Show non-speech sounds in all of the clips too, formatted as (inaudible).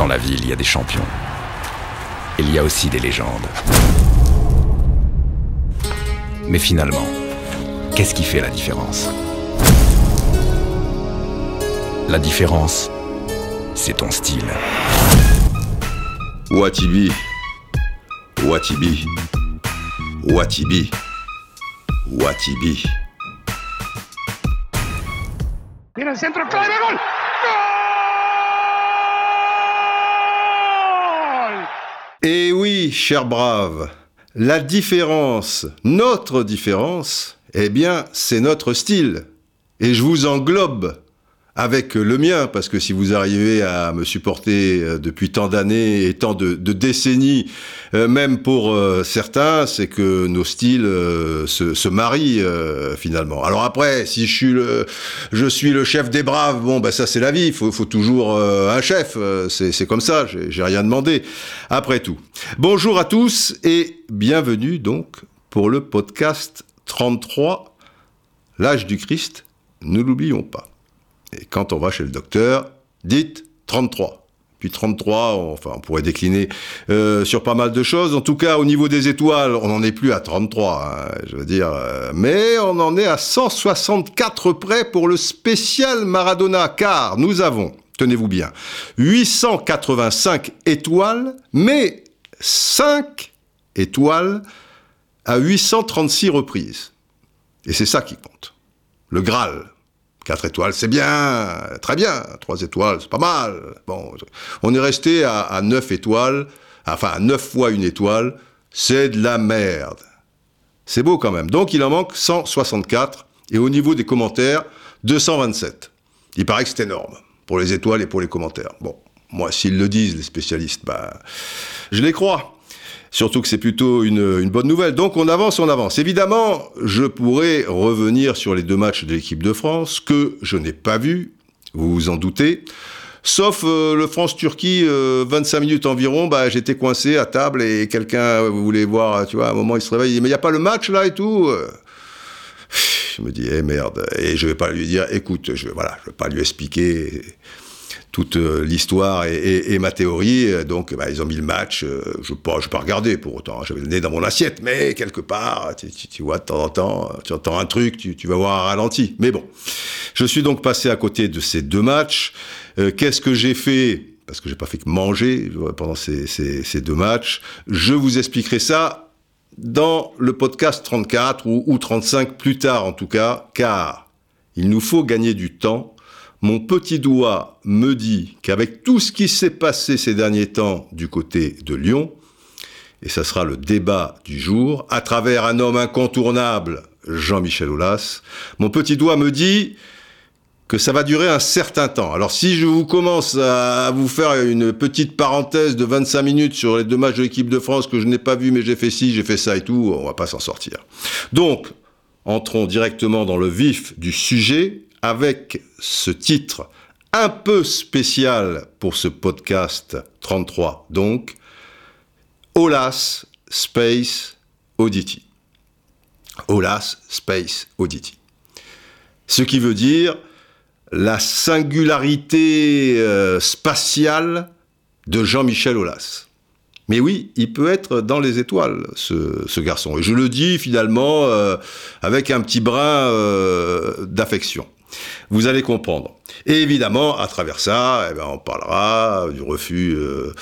Dans la ville, il y a des champions. Il y a aussi des légendes. Mais finalement, qu'est-ce qui fait la différence? La différence, c'est ton style. Watibi. Watibi. Watibi. Watibi. El centro, clave, gol. ¡Gol! Eh oui, cher brave, la différence, notre différence, eh bien, c'est notre style. Et je vous englobe avec le mien, parce que si vous arrivez à me supporter euh, depuis tant d'années et tant de, décennies, euh, même pour euh, certains, c'est que nos styles euh, se, marient euh, finalement. Alors après, si je suis le, chef des braves, bon, bah ça c'est la vie, il faut, faut toujours euh, un chef, euh, c'est comme ça, j'ai rien demandé. Après tout. Bonjour à tous et bienvenue donc pour le podcast 33, l'âge du Christ, ne l'oublions pas. Et quand on va chez le docteur, dites 33. Puis 33, on- enfin, on pourrait décliner euh, sur pas mal de choses. En tout cas, au niveau des étoiles, on n'en est plus à 33, hein, je veux dire. euh, mais on en est à 164 près pour le spécial Maradona, car nous avons, tenez-vous bien, 885 étoiles, mais 5 étoiles à 836 reprises. Et c'est ça qui compte. Le Graal. 4 étoiles, c'est bien, très bien. 3 étoiles, c'est pas mal. Bon, on est resté à, à 9 étoiles, enfin à 9 fois une étoile, c'est de la merde. C'est beau quand même. Donc il en manque 164, et au niveau des commentaires, 227. Il paraît que c'est énorme, pour les étoiles et pour les commentaires. Bon, moi, s'ils le disent, les spécialistes, ben, je les crois. Surtout que c'est plutôt une, bonne nouvelle. Donc on avance, on avance. Évidemment, je pourrais revenir sur les deux matchs de l'équipe de France que je n'ai pas vus, vous vous en doutez. Sauf euh, le France-Turquie, euh, 25 minutes environ, bah, j'étais coincé à table et quelqu'un voulait voir, tu vois, à un moment il se réveille, il dit, mais il n'y a pas le match là et tout? Euh. Je me dis, eh merde, et je vais pas lui dire, écoute, je, voilà, je vais pas lui expliquer toute euh, l'histoire et, ma théorie. Euh, Donc, bah, ils ont mis le match. euh, je ne pas, pas regarder pour autant. hein, J'avais le nez dans mon assiette, mais quelque part, tu, vois, de temps en temps, tu entends un truc, tu, vas voir un ralenti. Mais bon, je suis donc passé à côté de ces deux matchs. Qu'est-ce que j'ai fait? Parce que j'ai pas fait que manger pendant ces, deux matchs. Je vous expliquerai ça dans le podcast 34 ou, ou 35 plus tard en tout cas, car il nous faut gagner du temps. Mon petit doigt me dit qu'avec tout ce qui s'est passé ces derniers temps du côté de Lyon, et ça sera le débat du jour, à travers un homme incontournable, Jean-Michel Aulas, mon petit doigt me dit que ça va durer un certain temps. Alors si je vous commence à vous faire une petite parenthèse de 25 minutes sur les deux matchs de l'équipe de France que je n'ai pas vu mais j'ai fait ci, j'ai fait ça et tout, on va pas s'en sortir. Donc, entrons directement dans le vif du sujet avec ce titre un peu spécial pour ce podcast 33 donc, Olas Space Oddity. Olas Space Oddity. Ce qui veut dire la singularité euh, spatiale de Jean-Michel Aulas. Mais oui, il peut être dans les étoiles, ce, ce garçon. Et je le dis finalement euh, avec un petit brin euh, d'affection. Vous allez comprendre. Et évidemment, à travers ça, eh ben, on parlera du refus euh,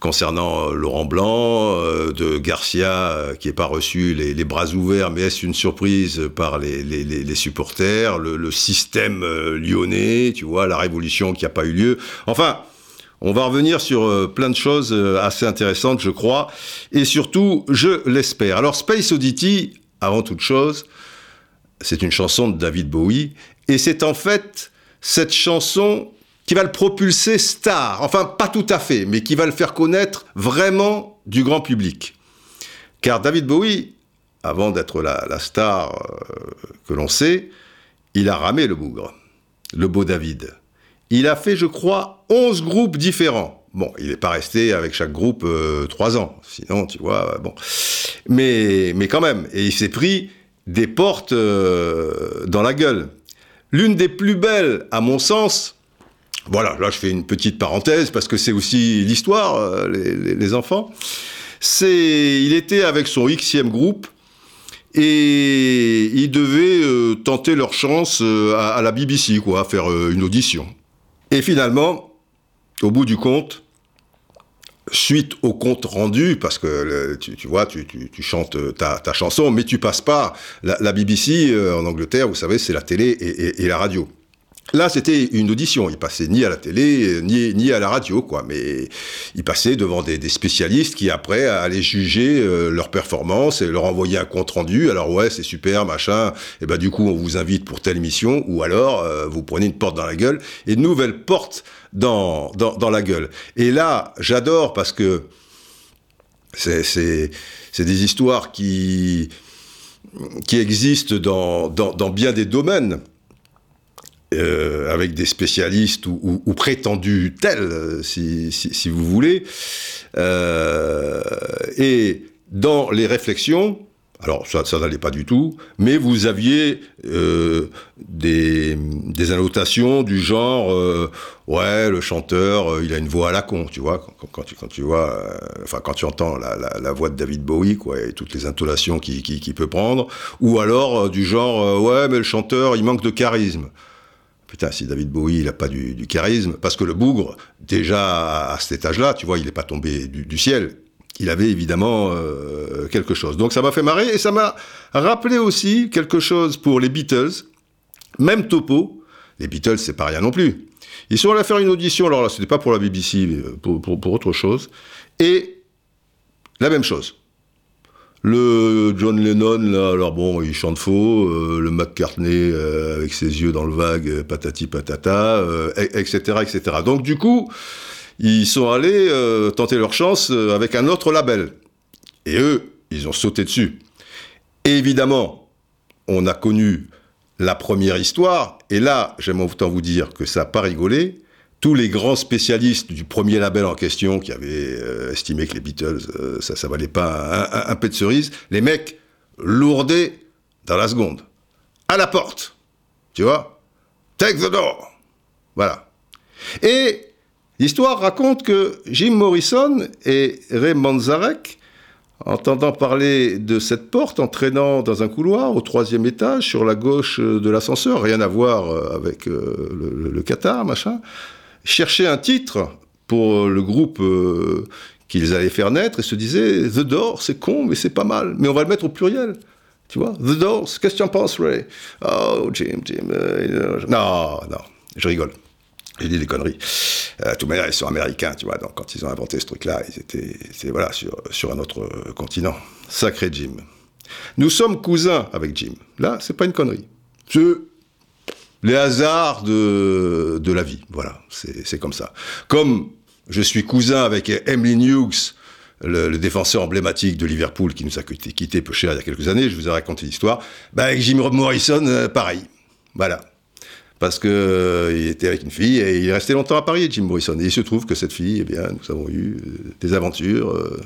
concernant euh, Laurent Blanc, euh, de Garcia qui n'est pas reçu les, bras ouverts, mais est-ce une surprise par les, supporters, le, le système lyonnais, tu vois, la révolution qui n'a pas eu lieu. Enfin, on va revenir sur plein de choses assez intéressantes, je crois, et surtout, je l'espère. Alors, Space Oddity, avant toute chose, c'est une chanson de David Bowie, et c'est en fait cette chanson qui va le propulser star, enfin pas tout à fait, mais qui va le faire connaître vraiment du grand public. Car David Bowie, avant d'être la, star euh, que l'on sait, il a ramé le bougre, le beau David. Il a fait, je crois, 11 groupes différents. Bon, il n'est pas resté avec chaque groupe euh, trois ans, sinon, tu vois, euh, bon. Mais, mais quand même, et il s'est pris des portes euh, dans la gueule. L'une des plus belles, à mon sens, Voilà, là je fais une petite parenthèse parce que c'est aussi l'histoire, euh, les, enfants. C'est, il était avec son Xème groupe et ils devaient euh, tenter leur chance euh, à, la BBC, quoi, à faire une audition. Et finalement, au bout du compte, suite au compte rendu, parce que tu, vois, tu, chantes ta, ta, chanson, mais tu passes pas la, BBC en Angleterre, vous savez, c'est la télé et, la radio. Là, c'était une audition. Il passait ni à la télé, ni, ni à la radio, quoi. Mais il passait devant des, spécialistes qui, après, allaient juger euh, leur performance et leur envoyer un compte rendu. Alors, ouais, c'est super, machin. Et ben, du coup, on vous invite pour telle émission. Ou alors, euh, vous prenez une porte dans la gueule et nouvelle porte dans, dans, dans la gueule. Et là, j'adore parce que c'est, des histoires qui, qui existent dans, dans, dans bien des domaines euh, avec des spécialistes ou, prétendus tels, si, si, si, vous voulez. Euh, et dans les réflexions, alors ça, ça n'allait pas du tout, mais vous aviez euh, des, des, annotations du genre euh, ouais le chanteur euh, il a une voix à la con, tu vois quand, tu quand tu vois euh, enfin quand tu entends la, voix de David Bowie quoi et toutes les intonations qu'il qui, qui peut prendre, ou alors du genre ouais mais le chanteur il manque de charisme. Putain, si David Bowie, il n'a pas du, charisme, parce que le bougre, déjà à cet étage-là, tu vois, il n'est pas tombé du, ciel. Il avait évidemment euh, quelque chose. Donc ça m'a fait marrer et ça m'a rappelé aussi quelque chose pour les Beatles. Même topo. Les Beatles, c'est pas rien non plus. Ils sont allés faire une audition, alors là, c'était pas pour la BBC, mais pour, pour, autre chose. Et la même chose. Le John Lennon, là, alors bon, il chante faux. Euh, le McCartney euh, avec ses yeux dans le vague, euh, patati patata, etc., etc. Donc du coup, ils sont allés euh, tenter leur chance avec un autre label. Et eux, ils ont sauté dessus. Évidemment, on a connu la première histoire. Et là, j'aime autant vous dire que ça n'a pas rigolé tous les grands spécialistes du premier label en question qui avaient euh, estimé que les Beatles, euh, ça, ça valait pas un, un, un, pet de cerise, les mecs lourdaient dans la seconde. À la porte. Tu vois? Take the door. Voilà. Et l'histoire raconte que Jim Morrison et Ray Manzarek, entendant parler de cette porte, entraînant dans un couloir au troisième étage, sur la gauche de l'ascenseur, rien à voir euh, avec le, le, Qatar, machin, cherchaient un titre pour le groupe euh, qu'ils allaient faire naître et se disaient The Doors, c'est con, mais c'est pas mal. Mais on va le mettre au pluriel. Tu vois The Doors, qu'est-ce que tu en penses, Ray? Oh, Jim, Jim. Euh, non, non, je rigole. J'ai dit des conneries. Euh, de toute manière, ils sont américains, tu vois. Donc, quand ils ont inventé ce truc-là, ils étaient, étaient voilà, sur, sur un autre continent. Sacré Jim. Nous sommes cousins avec Jim. Là, c'est pas une connerie. C'est les hasards de, de la vie. Voilà, c'est comme ça. Comme je suis cousin avec Emily Hughes, le, défenseur emblématique de Liverpool qui nous a quitté peu cher il y a quelques années, je vous ai raconté l'histoire, bah avec Jim Morrison, euh, pareil. Voilà. Parce que euh, était avec une fille et il est resté longtemps à Paris, Jim Morrison. Et il se trouve que cette fille, eh bien, nous avons eu euh, des aventures euh,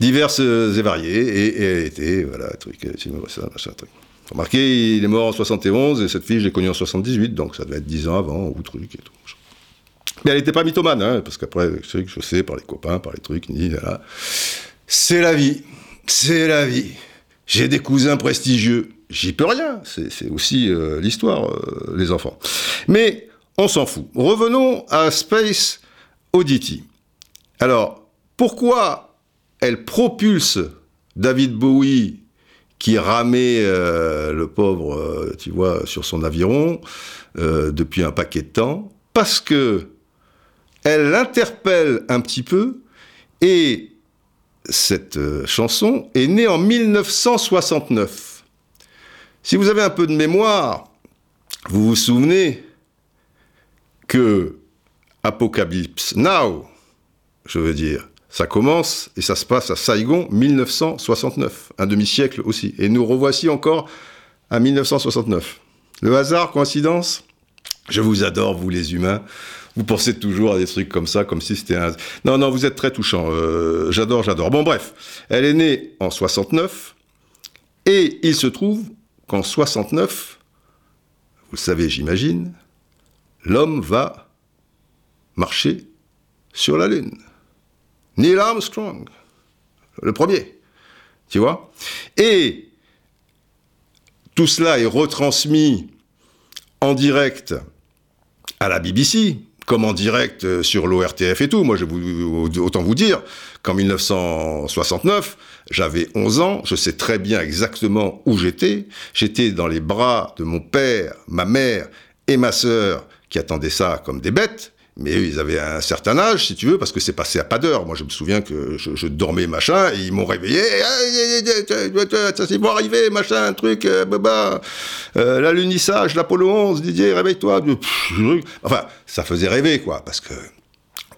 diverses et variées et, et elle était, voilà, truc, Jim Morrison, machin, truc. Remarquez, il est mort en 71 et cette fille, je l'ai connue en 78, donc ça devait être 10 ans avant ou truc et tout. Mais elle n'était pas mythomane, hein, parce qu'après, je sais par les copains, par les trucs, ni là. C'est la vie. C'est la vie. J'ai des cousins prestigieux. J'y peux rien. C'est aussi euh, l'histoire, euh, les enfants. Mais on s'en fout. Revenons à Space Oddity. Alors, pourquoi elle propulse David Bowie qui ramait euh, le pauvre, tu vois, sur son aviron depuis un paquet de temps, parce que elle l'interpelle un petit peu, et cette chanson est née en 1969. Si vous avez un peu de mémoire, vous vous souvenez que Apocalypse Now, je veux dire, ça commence et ça se passe à Saigon 1969, un demi-siècle aussi. Et nous revoici encore à 1969. Le hasard, coïncidence? Je vous adore, vous les humains. Vous pensez toujours à des trucs comme ça, comme si c'était un... Non, non, vous êtes très touchant. Euh, j'adore, j'adore. Bon, bref, elle est née en 69 et il se trouve qu'en 69, vous le savez, j'imagine, l'homme va marché sur la Lune. Neil Armstrong, le premier, tu vois. Et tout cela est retransmis en direct à la BBC, comme en direct euh, sur l'ORTF et tout. Moi, je autant vous dire qu'en 1969, j'avais 11 ans, je sais très bien exactement où j'étais. J'étais dans les bras de mon père, ma mère et ma sœur qui attendaient ça comme des bêtes. Mais eux, ils avaient un certain âge, si tu veux, parce que c'est passé à pas d'heure. Moi, je me souviens que je, dormais, machin, et ils m'ont réveillé. Ça, c'est bon arriver, machin, un truc, euh, baba. Euh, l'alunissage, l'Apollo 11, Didier, réveille-toi. Enfin, ça faisait rêver, quoi, parce que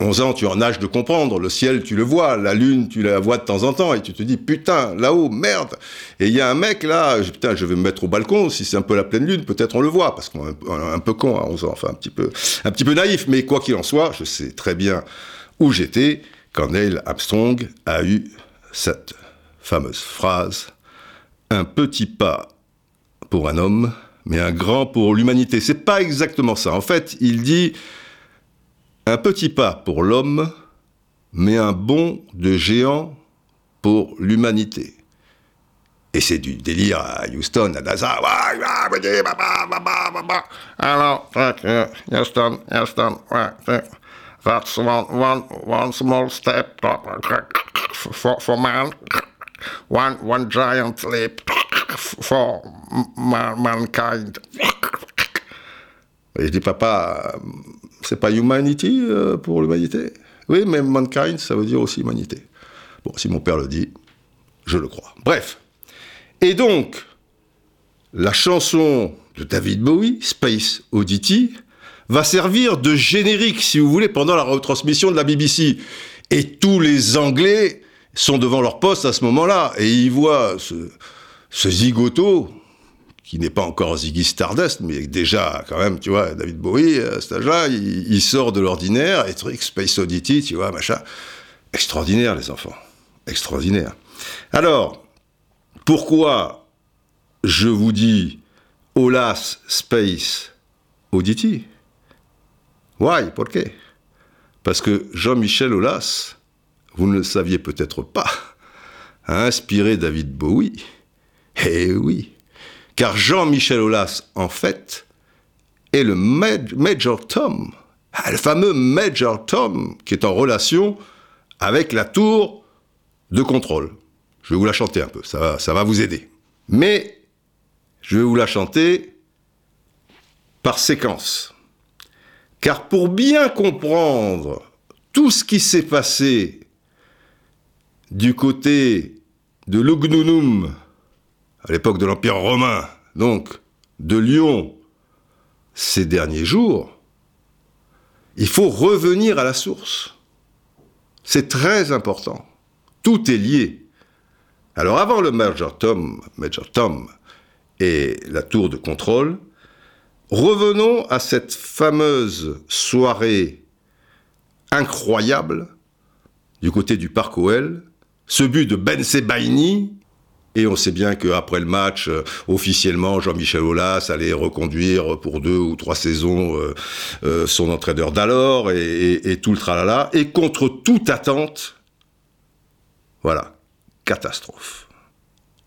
11 ans, tu en âge de comprendre. Le ciel, tu le vois. La lune, tu la vois de temps en temps. Et tu te dis, putain, là-haut, merde. Et il y a un mec là, putain, je vais me mettre au balcon. Si c'est un peu la pleine lune, peut-être on le voit. Parce qu'on est un, peu con à 11 ans. Enfin, un petit peu, un petit peu naïf. Mais quoi qu'il en soit, je sais très bien où j'étais quand Neil Armstrong a eu cette fameuse phrase. Un petit pas pour un homme, mais un grand pour l'humanité. C'est pas exactement ça. En fait, il dit, un petit pas pour l'homme, mais un bond de géant pour l'humanité. Et c'est du délire à Houston, à NASA. Alors, Houston, Houston, that's one, one, small step for, for man, one, one giant leap for mankind. Et je dis, papa, c'est pas humanity euh, pour l'humanité? Oui, mais mankind, ça veut dire aussi humanité. Bon, si mon père le dit, je le crois. Bref. Et donc, la chanson de David Bowie, Space Oddity, va servir de générique, si vous voulez, pendant la retransmission de la BBC. Et tous les Anglais sont devant leur poste à ce moment-là, et ils voient ce, ce zigoto, qui n'est pas encore Ziggy Stardust, mais déjà, quand même, tu vois, David Bowie, à euh, cet âge-là, il, sort de l'ordinaire, et truc, Space Oddity, tu vois, machin. Extraordinaire, les enfants. Extraordinaire. Alors, pourquoi je vous dis Olas Space Oddity? Why? Pourquoi Parce que Jean-Michel Olas, vous ne le saviez peut-être pas, a inspiré David Bowie. Eh oui car Jean-Michel Aulas, en fait, est le Major Tom, ah, le fameux Major Tom qui est en relation avec la tour de contrôle. Je vais vous la chanter un peu, ça va, vous aider. Mais je vais vous la chanter par séquence. Car pour bien comprendre tout ce qui s'est passé du côté de Lugnunum, à l'époque de l'Empire romain, donc de Lyon, ces derniers jours, il faut revenir à la source. C'est très important. Tout est lié. Alors avant le Major Tom, Major Tom et la tour de contrôle, revenons à cette fameuse soirée incroyable du côté du Parc OL, ce but de Ben Sebaini et on sait bien qu'après le match, euh, officiellement, Jean-Michel Aulas allait reconduire pour deux ou trois saisons euh, euh, son entraîneur d'alors et, tout le tralala. Et contre toute attente, voilà, catastrophe.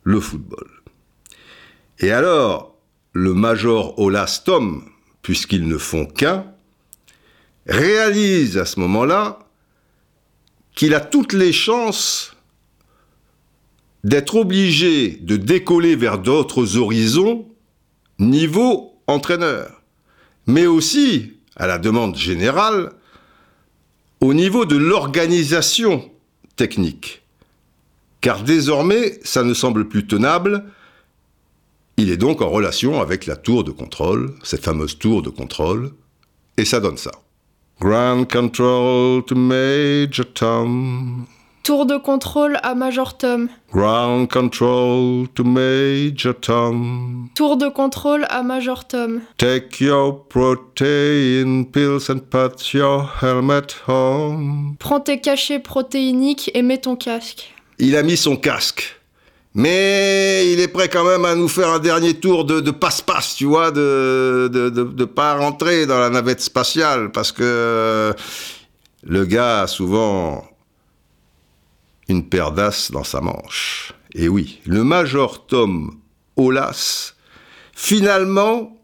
Le football. Et alors, le major Aulas Tom, puisqu'ils ne font qu'un, réalise à ce moment-là qu'il a toutes les chances d'être obligé de décoller vers d'autres horizons niveau entraîneur, mais aussi, à la demande générale, au niveau de l'organisation technique. Car désormais, ça ne semble plus tenable. Il est donc en relation avec la tour de contrôle, cette fameuse tour de contrôle, et ça donne ça. Ground control to Major Tom. Tour de contrôle à Major Tom. Ground control to Major Tom. Tour de contrôle à Major Tom. Take your protein pills and put your helmet on. Prends tes cachets protéiniques et mets ton casque. Il a mis son casque. Mais il est prêt quand même à nous faire un dernier tour de, de passe-passe, tu vois, de, de, de, de pas rentrer dans la navette spatiale, parce que le gars souvent une paire d'as dans sa manche. Et oui, le Major Tom Olas, finalement,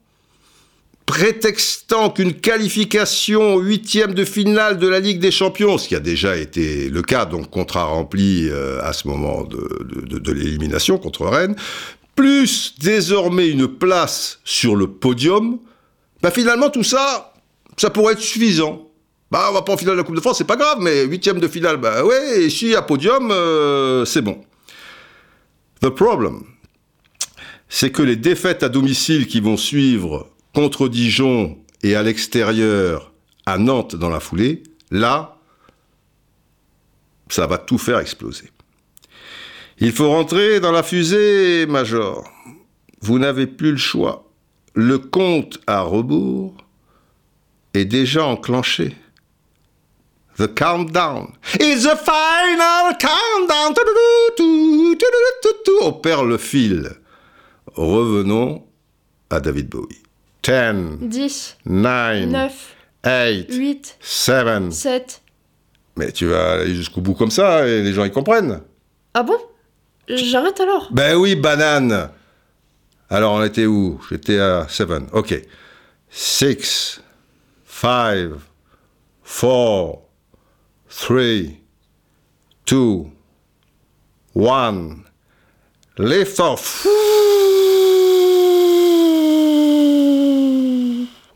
prétextant qu'une qualification au huitième de finale de la Ligue des Champions, ce qui a déjà été le cas, donc contrat rempli euh, à ce moment de, l'élimination contre Rennes, plus désormais une place sur le podium, bah finalement tout ça, ça pourrait être suffisant. Bah on va pas en finale de la Coupe de France, c'est pas grave, mais huitième de finale, bah ouais, et si à podium, euh, c'est bon. The problem, c'est que les défaites à domicile qui vont suivre contre Dijon et à l'extérieur à Nantes dans la foulée, là, ça va tout faire exploser. Il faut rentrer dans la fusée, Major. Vous n'avez plus le choix. Le compte à rebours est déjà enclenché. The countdown. It's the final countdown. On perd le fil. Revenons à David Bowie. 10, 10, 9, 9, 8, 8, 7. 7. Mais tu vas aller jusqu'au bout comme ça et les gens y comprennent. Ah bon J'arrête alors. Ben oui, banane. Alors on était où J'étais à 7. Ok. 6, 5, 4, 3, 2, 1. Lift off.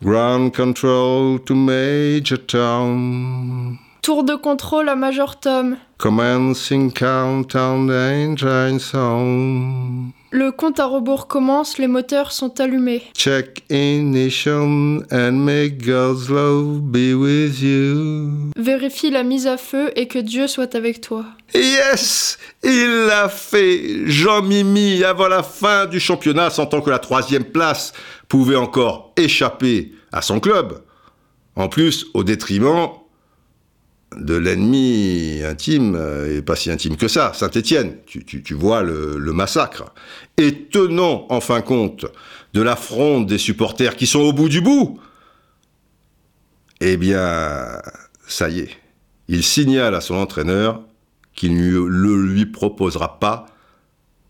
Ground control to Major Tom. Tour de contrôle à Major Tom. Commencing countdown engine sound. Le compte à rebours commence, les moteurs sont allumés. Check ignition and may God's love be with you. Vérifie la mise à feu et que Dieu soit avec toi. Yes, il l'a fait. Jean-Mimi, avant la fin du championnat, sentant que la troisième place pouvait encore échapper à son club. En plus, au détriment de l'ennemi intime, euh, et pas si intime que ça, Saint-Étienne. Tu, tu- vois le, le massacre. Et tenant en fin compte de la fronde des supporters qui sont au bout du bout, eh bien, ça y est. Il signale à son entraîneur qu'il ne lui proposera pas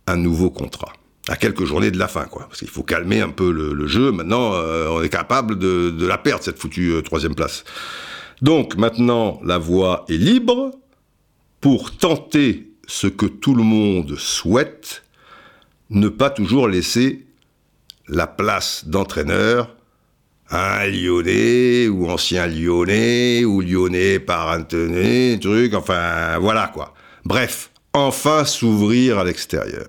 un nouveau contrat. À quelques journées de la fin, quoi. Parce qu'il faut calmer un peu le, le jeu. Maintenant, euh, on est capable de, de la perdre, cette foutue euh, troisième place. Donc, maintenant, la voie est libre pour tenter ce que tout le monde souhaite, ne pas toujours laisser la place d'entraîneur à un Lyonnais ou ancien Lyonnais ou Lyonnais par Anthony, truc, enfin voilà quoi. Bref, enfin s'ouvrir à l'extérieur.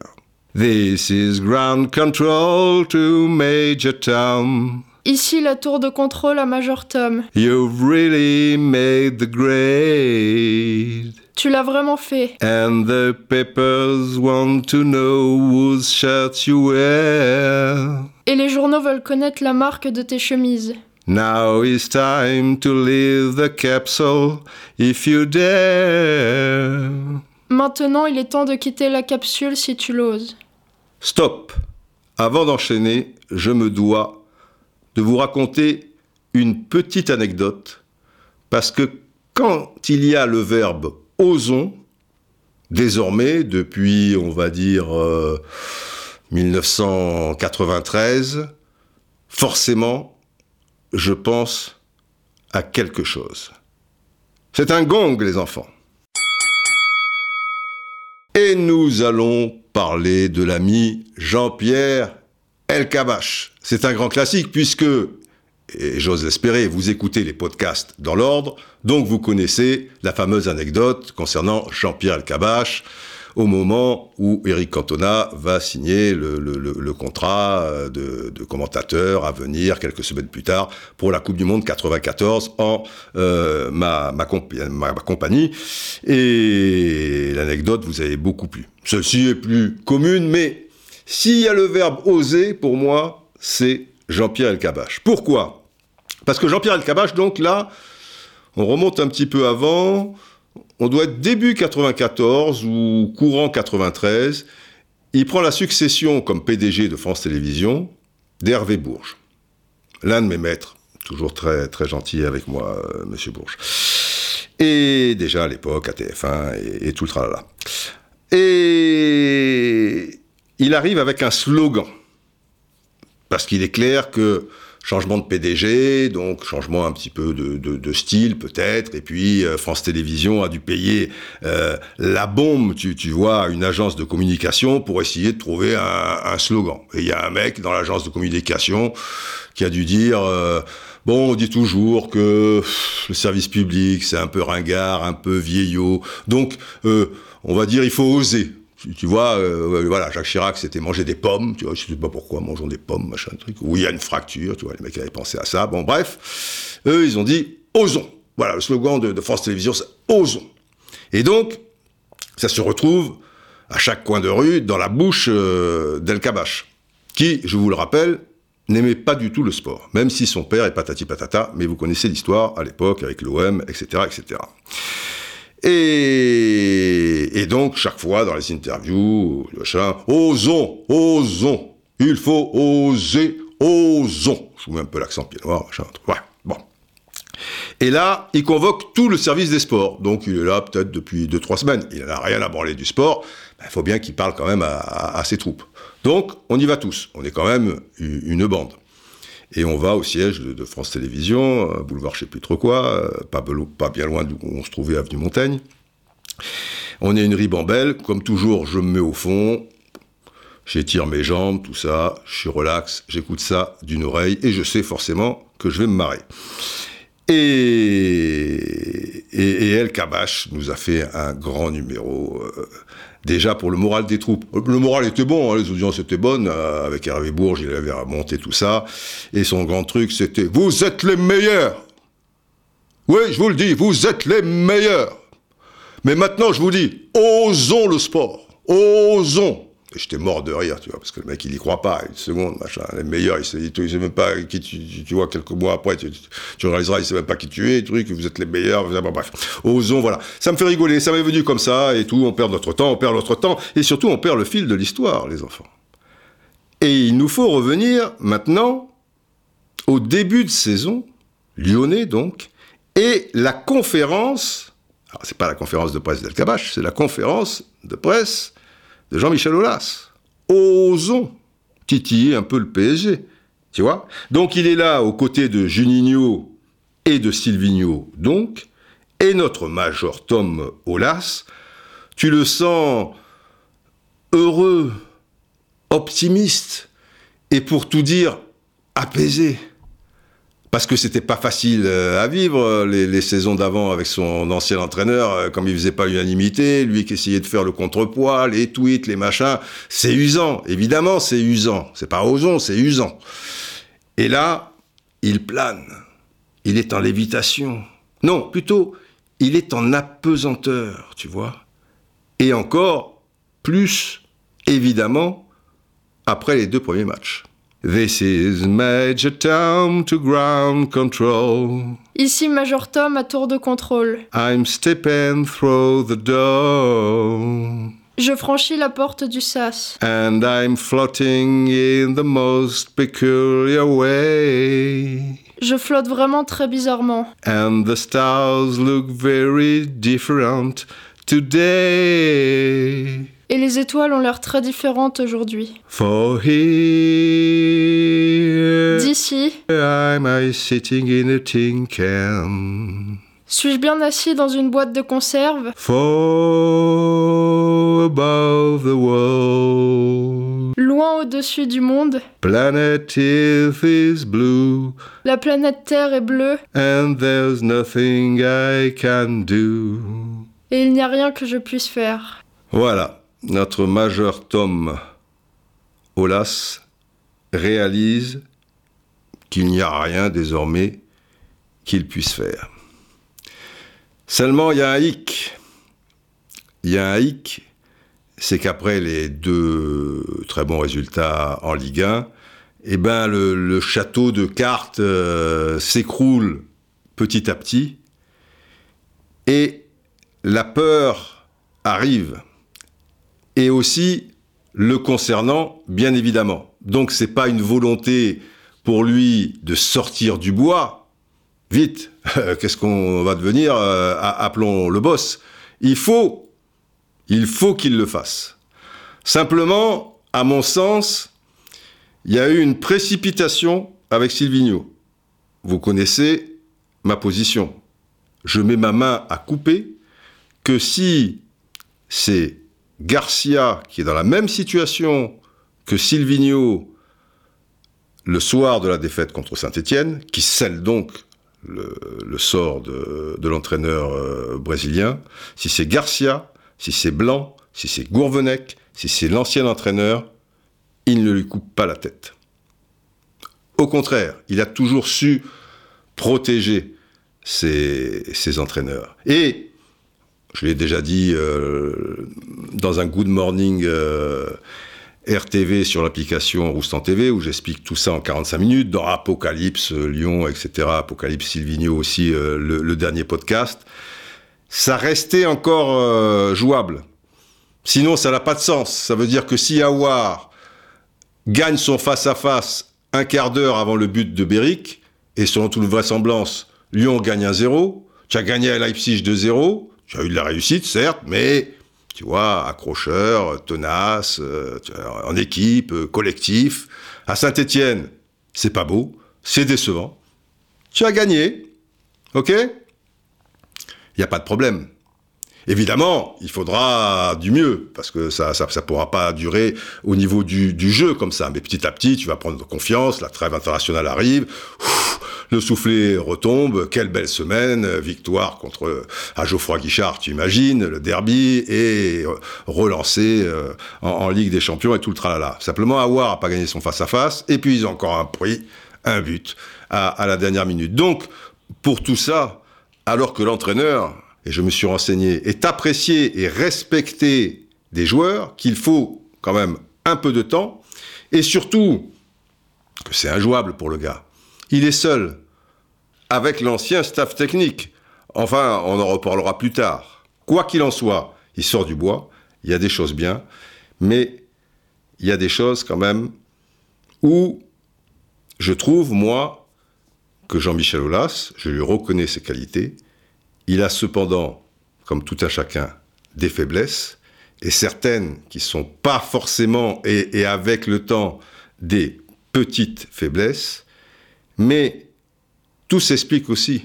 This is ground control to Major Tom. Ici la tour de contrôle à Major Tom. You've really made the grade. Tu l'as vraiment fait. And the papers want to know whose shirt you wear. Et les journaux veulent connaître la marque de tes chemises. Now it's time to leave the capsule if you dare. Maintenant, il est temps de quitter la capsule si tu l'oses. Stop. Avant d'enchaîner, je me dois de vous raconter une petite anecdote parce que quand il y a le verbe osons, désormais depuis, on va dire, euh, 1993, forcément, je pense à quelque chose. C'est un gong, les enfants. Et nous allons parler de l'ami Jean-Pierre Elkabach. C'est un grand classique puisque, et j'ose l'espérer, vous écoutez les podcasts dans l'ordre, donc vous connaissez la fameuse anecdote concernant Jean-Pierre Elkabach au moment où Eric Cantona va signer le, contrat euh, de, commentateur à venir quelques semaines plus tard pour la Coupe du Monde 94 en euh, ma, ma, comp- ma- ma compagnie. Et l'anecdote vous avez beaucoup plu. Ceci est plus commune, mais s'il y a le verbe oser, pour moi, c'est Jean-Pierre Elkabach. Pourquoi? Parce que Jean-Pierre Elkabach, donc là, on remonte un petit peu avant, on doit être début 94 ou courant 93, il prend la succession comme PDG de France Télévisions d'Hervé Bourges, l'un de mes maîtres, toujours très, très gentil avec moi, euh, Monsieur Bourges. Et déjà à l'époque, à TF1 et, et tout le tralala. Et il arrive avec un slogan. Parce qu'il est clair que changement de PDG, donc changement un petit peu de, style peut-être, et puis euh, France Télévisions a dû payer euh, la bombe, tu, vois, à une agence de communication pour essayer de trouver un, slogan. Et il y a un mec dans l'agence de communication qui a dû dire... Euh, Bon, on dit toujours que le service public, c'est un peu ringard, un peu vieillot. Donc, on va dire, il faut oser. Tu, vois, euh, voilà, Jacques Chirac, c'était manger des pommes, tu vois, je sais pas pourquoi, mangeons des pommes, machin, truc. Ou il y a une fracture, tu vois, les mecs avaient pensé à ça. Bon, bref, eux, ils ont dit, osons. Voilà, le slogan de, de France Télévisions, c'est osons. Et donc, ça se retrouve à chaque coin de rue dans la bouche euh, d'El Kabash, qui, je vous le rappelle, n'aimait pas du tout le sport, même si son père est patati patata, mais vous connaissez l'histoire à l'époque avec l'OM, etc., etc. Et, donc, chaque fois dans les interviews, machin, osons, osons, il faut oser, osons. Je vous mets un peu l'accent pied noir, machin, ouais. Et là, il convoque tout le service des sports. Donc, il est là peut-être depuis 2-3 semaines. Il n'a rien à branler du sport. Il ben, faut bien qu'il parle quand même à ses troupes. Donc, on y va tous. On est quand même une bande. Et on va au siège de, France Télévisions, boulevard je sais plus trop quoi, pas, pas bien loin d'où on se trouvait, avenue Montaigne. On est une ribambelle, comme toujours, je me mets au fond, j'étire mes jambes, tout ça, je suis relax, j'écoute ça d'une oreille, et je sais forcément que je vais me marrer. Et, et, et El Kabash nous a fait un grand numéro. Euh, déjà pour le moral des troupes. Le moral était bon, hein, les audiences étaient bonnes. Euh, avec Hervé Bourges, il avait remonté tout ça. Et son grand truc, c'était Vous êtes les meilleurs Oui, je vous le dis, vous êtes les meilleurs Mais maintenant, je vous dis, osons le sport. Osons j'étais mort de rire, tu vois, parce que le mec, il y croit pas, une seconde, machin. Les meilleurs, il sait, sait même pas qui tu, tu, vois, quelques mois après, tu, tu réaliseras, il sait même pas qui tu es, truc, vous êtes les meilleurs, bref. Osons, voilà. Ça me fait rigoler, ça m'est venu comme ça, et tout, on perd notre temps, on perd notre temps, et surtout, on perd le fil de l'histoire, les enfants. Et il nous faut revenir maintenant au début de saison, lyonnais donc, et la conférence, alors c'est pas la conférence de presse d'El Kabash, c'est la conférence de presse Jean-Michel Aulas. Osons titiller un peu le PSG. Tu vois Donc il est là aux côtés de Juninho et de Silvino, donc, et notre major Tom Aulas. Tu le sens heureux, optimiste, et pour tout dire, apaisé parce que c'était pas facile à vivre les, les saisons d'avant avec son ancien entraîneur, comme il faisait pas l'unanimité, lui qui essayait de faire le contrepoids, les tweets, les machins, c'est usant, évidemment c'est usant, c'est pas osons, c'est usant. Et là, il plane, il est en lévitation. Non, plutôt, il est en apesanteur, tu vois. Et encore plus, évidemment, après les deux premiers matchs. This is Major Tom to ground control. Ici Major Tom à tour de contrôle. I'm stepping through the door. Je franchis la porte du sas. And I'm floating in the most peculiar way. Je flotte vraiment très bizarrement. And the stars look very different today. Et les étoiles ont l'air très différentes aujourd'hui. For here, D'ici, am I sitting in a tin can? suis-je bien assis dans une boîte de conserve? For above the world, Loin au-dessus du monde, planet Earth is blue, la planète Terre est bleue and there's nothing I can do. et il n'y a rien que je puisse faire. Voilà, notre majeur Tom Olas réalise qu'il n'y a rien désormais qu'il puisse faire. Seulement, il y a un hic. Il y a un hic, c'est qu'après les deux très bons résultats en Ligue 1, eh ben le, château de cartes euh, s'écroule petit à petit et la peur arrive et aussi le concernant, bien évidemment. Donc c'est pas une volonté pour lui de sortir du bois. Vite, (laughs) qu'est-ce qu'on va devenir euh, Appelons le boss. Il faut, il faut qu'il le fasse. Simplement, à mon sens, il y a eu une précipitation avec Silvino. Vous connaissez ma position. Je mets ma main à couper que si c'est Garcia qui est dans la même situation que Silvino le soir de la défaite contre Saint-Étienne, qui scelle donc le, sort de, l'entraîneur euh, brésilien, si c'est Garcia, si c'est Blanc, si c'est Gourvenec, si c'est l'ancien entraîneur, il ne lui coupe pas la tête. Au contraire, il a toujours su protéger ses, entraîneurs. Et, je l'ai déjà dit euh, dans un Good Morning euh, RTV sur l'application Roustan TV, où j'explique tout ça en 45 minutes, dans Apocalypse euh, Lyon, etc., Apocalypse Silvino aussi, le, dernier podcast, ça restait encore jouable. Sinon, ça n'a pas de sens. Ça veut dire que si Awar gagne son face-à-face un quart d'heure avant le but de Beric, et selon toute vraisemblance, Lyon gagne un 0, tu as gagné à Leipzig 2-0, tu as eu de la réussite, certes, mais tu vois, accrocheur, tenace, euh, en équipe, euh, collectif. À Saint-Étienne, c'est pas beau, c'est décevant. Tu as gagné, ok? Il n'y a pas de problème. Évidemment, il faudra du mieux, parce que ça ça, ça pourra pas durer au niveau du, du, jeu comme ça. Mais petit à petit, tu vas prendre confiance, la trêve internationale arrive, le soufflet retombe, quelle belle semaine, victoire contre à Geoffroy Guichard, tu imagines, le derby, et relancé euh, en, Ligue des Champions et tout le tralala. Simplement, Awar a pas gagné son face-à-face, et puis encore un prix, un but, à, à la dernière minute. Donc, pour tout ça, alors que l'entraîneur et je me suis renseigné, est apprécié et respecté des joueurs, qu'il faut quand même un peu de temps, et surtout que c'est injouable pour le gars. Il est seul, avec l'ancien staff technique. Enfin, on en reparlera plus tard. Quoi qu'il en soit, il sort du bois, il y a des choses bien, mais il y a des choses quand même où je trouve, moi, que Jean-Michel Aulas, je lui reconnais ses qualités, il a cependant, comme tout à chacun, des faiblesses, et certaines qui sont pas forcément, et, avec le temps, des petites faiblesses, mais tout s'explique aussi.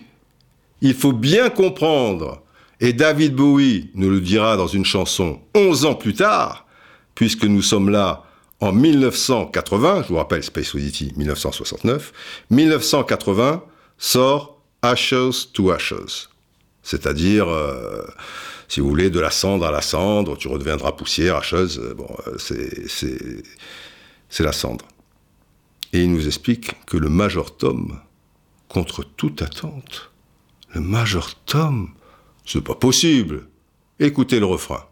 Il faut bien comprendre, et David Bowie nous le dira dans une chanson 11 ans plus tard, puisque nous sommes là en 1980, je vous rappelle Space Oddity 1969, 1980 sort Ashes to Ashes c'est-à-dire, euh, si vous voulez, de la cendre à la cendre, tu redeviendras poussière, hacheuse, euh, bon, euh, c'est la cendre. Et il nous explique que le Major Tom, contre toute attente, le Major Tom, c'est pas possible. Écoutez le refrain.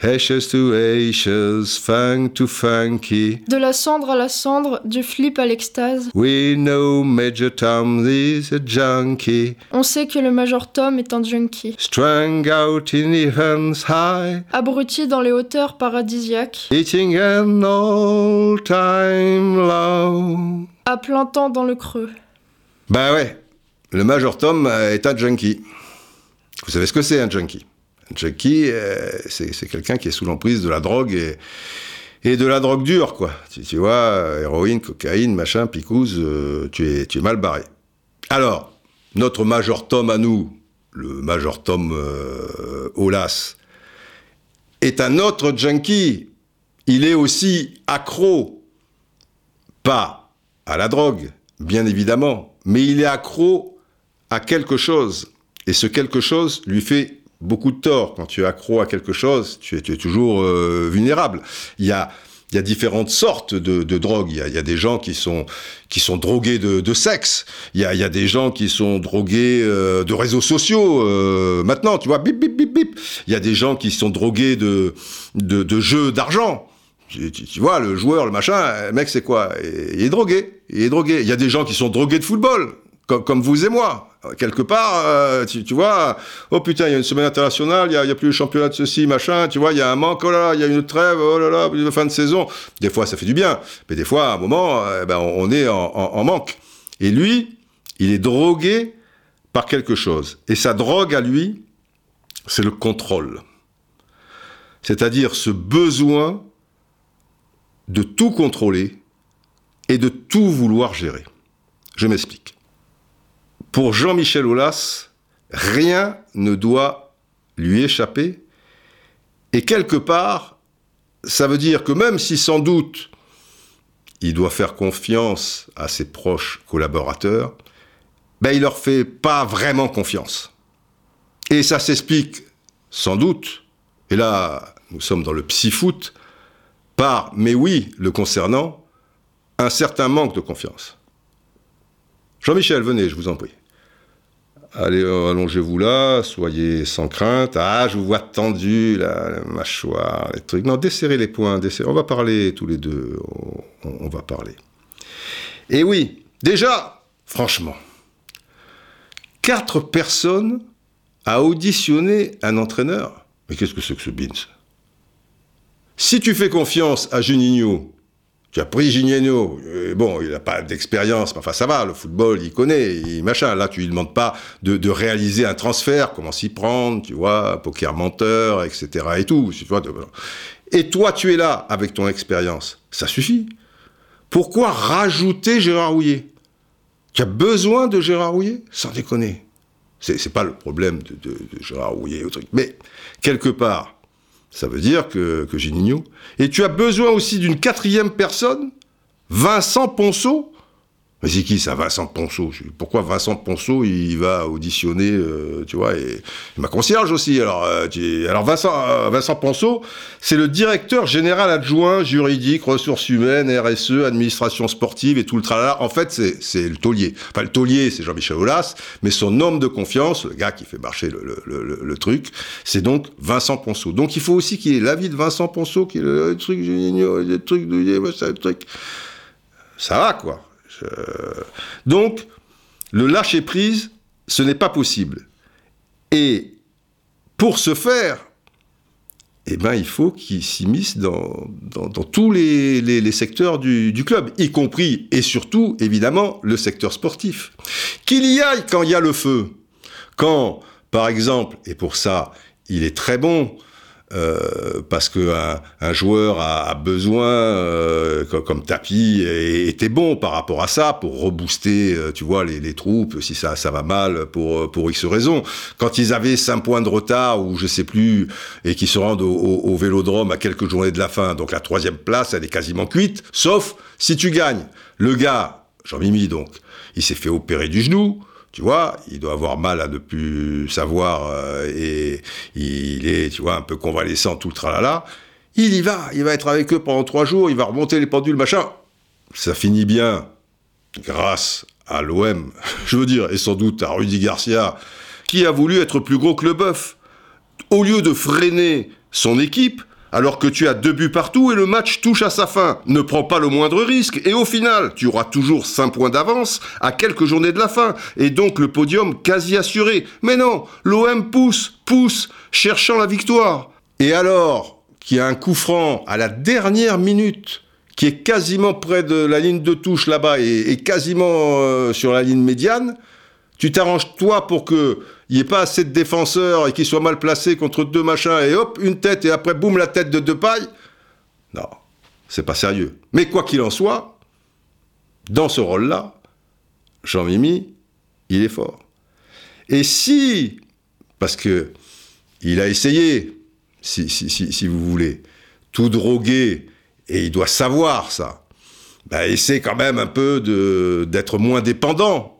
Ashes to ashes, fang to funky. De la cendre à la cendre, du flip à l'extase. We know Major Tom is a junkie. On sait que le Major Tom est un junkie. Strung out in heavens high. Abruti dans les hauteurs paradisiaques. Eating an all time low. À plein temps dans le creux. Bah ouais, le Major Tom est un junkie. Vous savez ce que c'est un junkie? Junkie, euh, c'est quelqu'un qui est sous l'emprise de la drogue et, de la drogue dure, quoi. Tu, vois, héroïne, cocaïne, machin, picouse, euh, tu, es, mal barré. Alors, notre Major Tom à nous, le Major Tom euh, Olas, est un autre junkie. Il est aussi accro, pas à la drogue, bien évidemment, mais il est accro à quelque chose. Et ce quelque chose lui fait beaucoup de tort. Quand tu es accro à quelque chose, tu es, tu es toujours euh, vulnérable. Il y a, y a différentes sortes de, de drogues. Il y, a, y, a, des gens qui sont qui sont drogués de, de sexe. Il y, a, il y a des gens qui sont drogués euh, de réseaux sociaux. Euh, maintenant, tu vois, bip bip bip bip. Il y a des gens qui sont drogués de de, de jeux d'argent. Tu, tu, vois, le joueur, le machin, le mec, c'est quoi? Il est drogué. Il est drogué. Il y a des gens qui sont drogués de football comme, vous et moi. Quelque part, euh, tu, tu vois, oh putain, il y a une semaine internationale, il n'y a, a plus le championnat de ceci, machin, tu vois, il y a un manque, oh là il y a une trêve, oh là là, fin de saison. Des fois, ça fait du bien, mais des fois, à un moment, euh, ben, on est en, en- en manque. Et lui, il est drogué par quelque chose. Et sa drogue à lui, c'est le contrôle. C'est-à-dire ce besoin de tout contrôler et de tout vouloir gérer. Je m'explique. Pour Jean-Michel Aulas, rien ne doit lui échapper. Et quelque part, ça veut dire que même si sans doute il doit faire confiance à ses proches collaborateurs, ben il leur fait pas vraiment confiance. Et ça s'explique sans doute, et là nous sommes dans le psy-foot, par, mais oui, le concernant, un certain manque de confiance. Jean-Michel, venez, je vous en prie. Allez, euh, allongez-vous là, soyez sans crainte. Ah, je vous vois tendu, la mâchoire, les trucs. Non, desserrez les poings, desserrez. On va parler tous les deux, on, on va parler. Et oui, déjà, franchement, quatre personnes à auditionner un entraîneur. Mais qu'est-ce que c'est que ce Beans Si tu fais confiance à Juninho, tu as pris Juninho, euh, bon, il n'a pas d'expérience, mais enfin ça va, le football, il connaît, il machin. Là, tu lui demandes pas de, réaliser un transfert, comment s'y prendre, tu vois, poker menteur, etc. et tout. Et toi, tu es là avec ton expérience. Ça suffit. Pourquoi rajouter Gérard Rouillet Tu as besoin de Gérard Rouillet Sans déconner. C'est, c'est pas le problème de Gérard Rouillet ou truc. Mais, quelque part, ça veut dire que, que Juninho. Et tu as besoin aussi d'une quatrième personne, Vincent Ponceau. Mais c'est qui ça, Vincent Ponceau Pourquoi Vincent Ponceau, il va auditionner, euh, tu vois, et, ma concierge aussi. Alors, euh, tu- alors Vincent, euh, Vincent Ponceau, c'est le directeur général adjoint juridique, ressources humaines, RSE, administration sportive et tout le tralala. En fait, c'est le taulier. Enfin, le taulier, c'est Jean-Michel Aulas, mais son homme de confiance, le gars qui fait marcher le, le- le- le- truc, c'est donc Vincent Ponceau. Donc, il faut aussi qu'il ait l'avis de Vincent Ponceau, qui est le, truc, le truc, le truc. Ça va, quoi. Je- Donc, le lâcher prise, ce n'est pas possible. Et pour ce faire, eh ben, il faut qu'il s'immisce dans, dans, dans tous les, les- les secteurs du, du club, y compris et surtout, évidemment, le secteur sportif. Qu'il y aille quand il y a le feu. Quand, par exemple, et pour ça, il est très bon, euh, parce que un, un joueur a, a besoin, euh, comme, comme Tapi, était bon par rapport à ça pour rebooster, euh, tu vois, les, les troupes si ça, ça va mal pour pour X raisons. Quand ils avaient 5 points de retard ou je sais plus et qui se rendent au, au- au Vélodrome à quelques journées de la fin, donc la troisième place, elle est quasiment cuite, sauf si tu gagnes. Le gars, Jean-Mimi donc, il s'est fait opérer du genou. Tu vois, il doit avoir mal à ne plus savoir euh, et il est, tu vois, un peu convalescent, tout le tralala. Il y va, il va être avec eux pendant trois jours, il va remonter les pendules, machin. Ça finit bien grâce à l'OM, (laughs) je veux dire, et sans doute à Rudy Garcia, qui a voulu être plus gros que le bœuf. Au lieu de freiner son équipe, alors que tu as deux buts partout et le match touche à sa fin, ne prends pas le moindre risque et au final, tu auras toujours 5 points d'avance à quelques journées de la fin et donc le podium quasi assuré. Mais non, l'OM pousse, pousse, cherchant la victoire. Et alors qu'il y a un coup franc à la dernière minute qui est quasiment près de la ligne de touche là-bas et, et quasiment euh, sur la ligne médiane, tu t'arranges toi pour que il n'y ait pas assez de défenseurs et qu'ils soient mal placés contre deux machins et hop, une tête et après boum la tête de Depay. Non, c'est pas sérieux. Mais quoi qu'il en soit, dans ce rôle-là, Jean-Mimi, il est fort. Et si, parce que il a essayé, si, si, si, vous voulez, tout droguer, et il doit savoir ça, bah, essaie quand même un peu d'être moins dépendant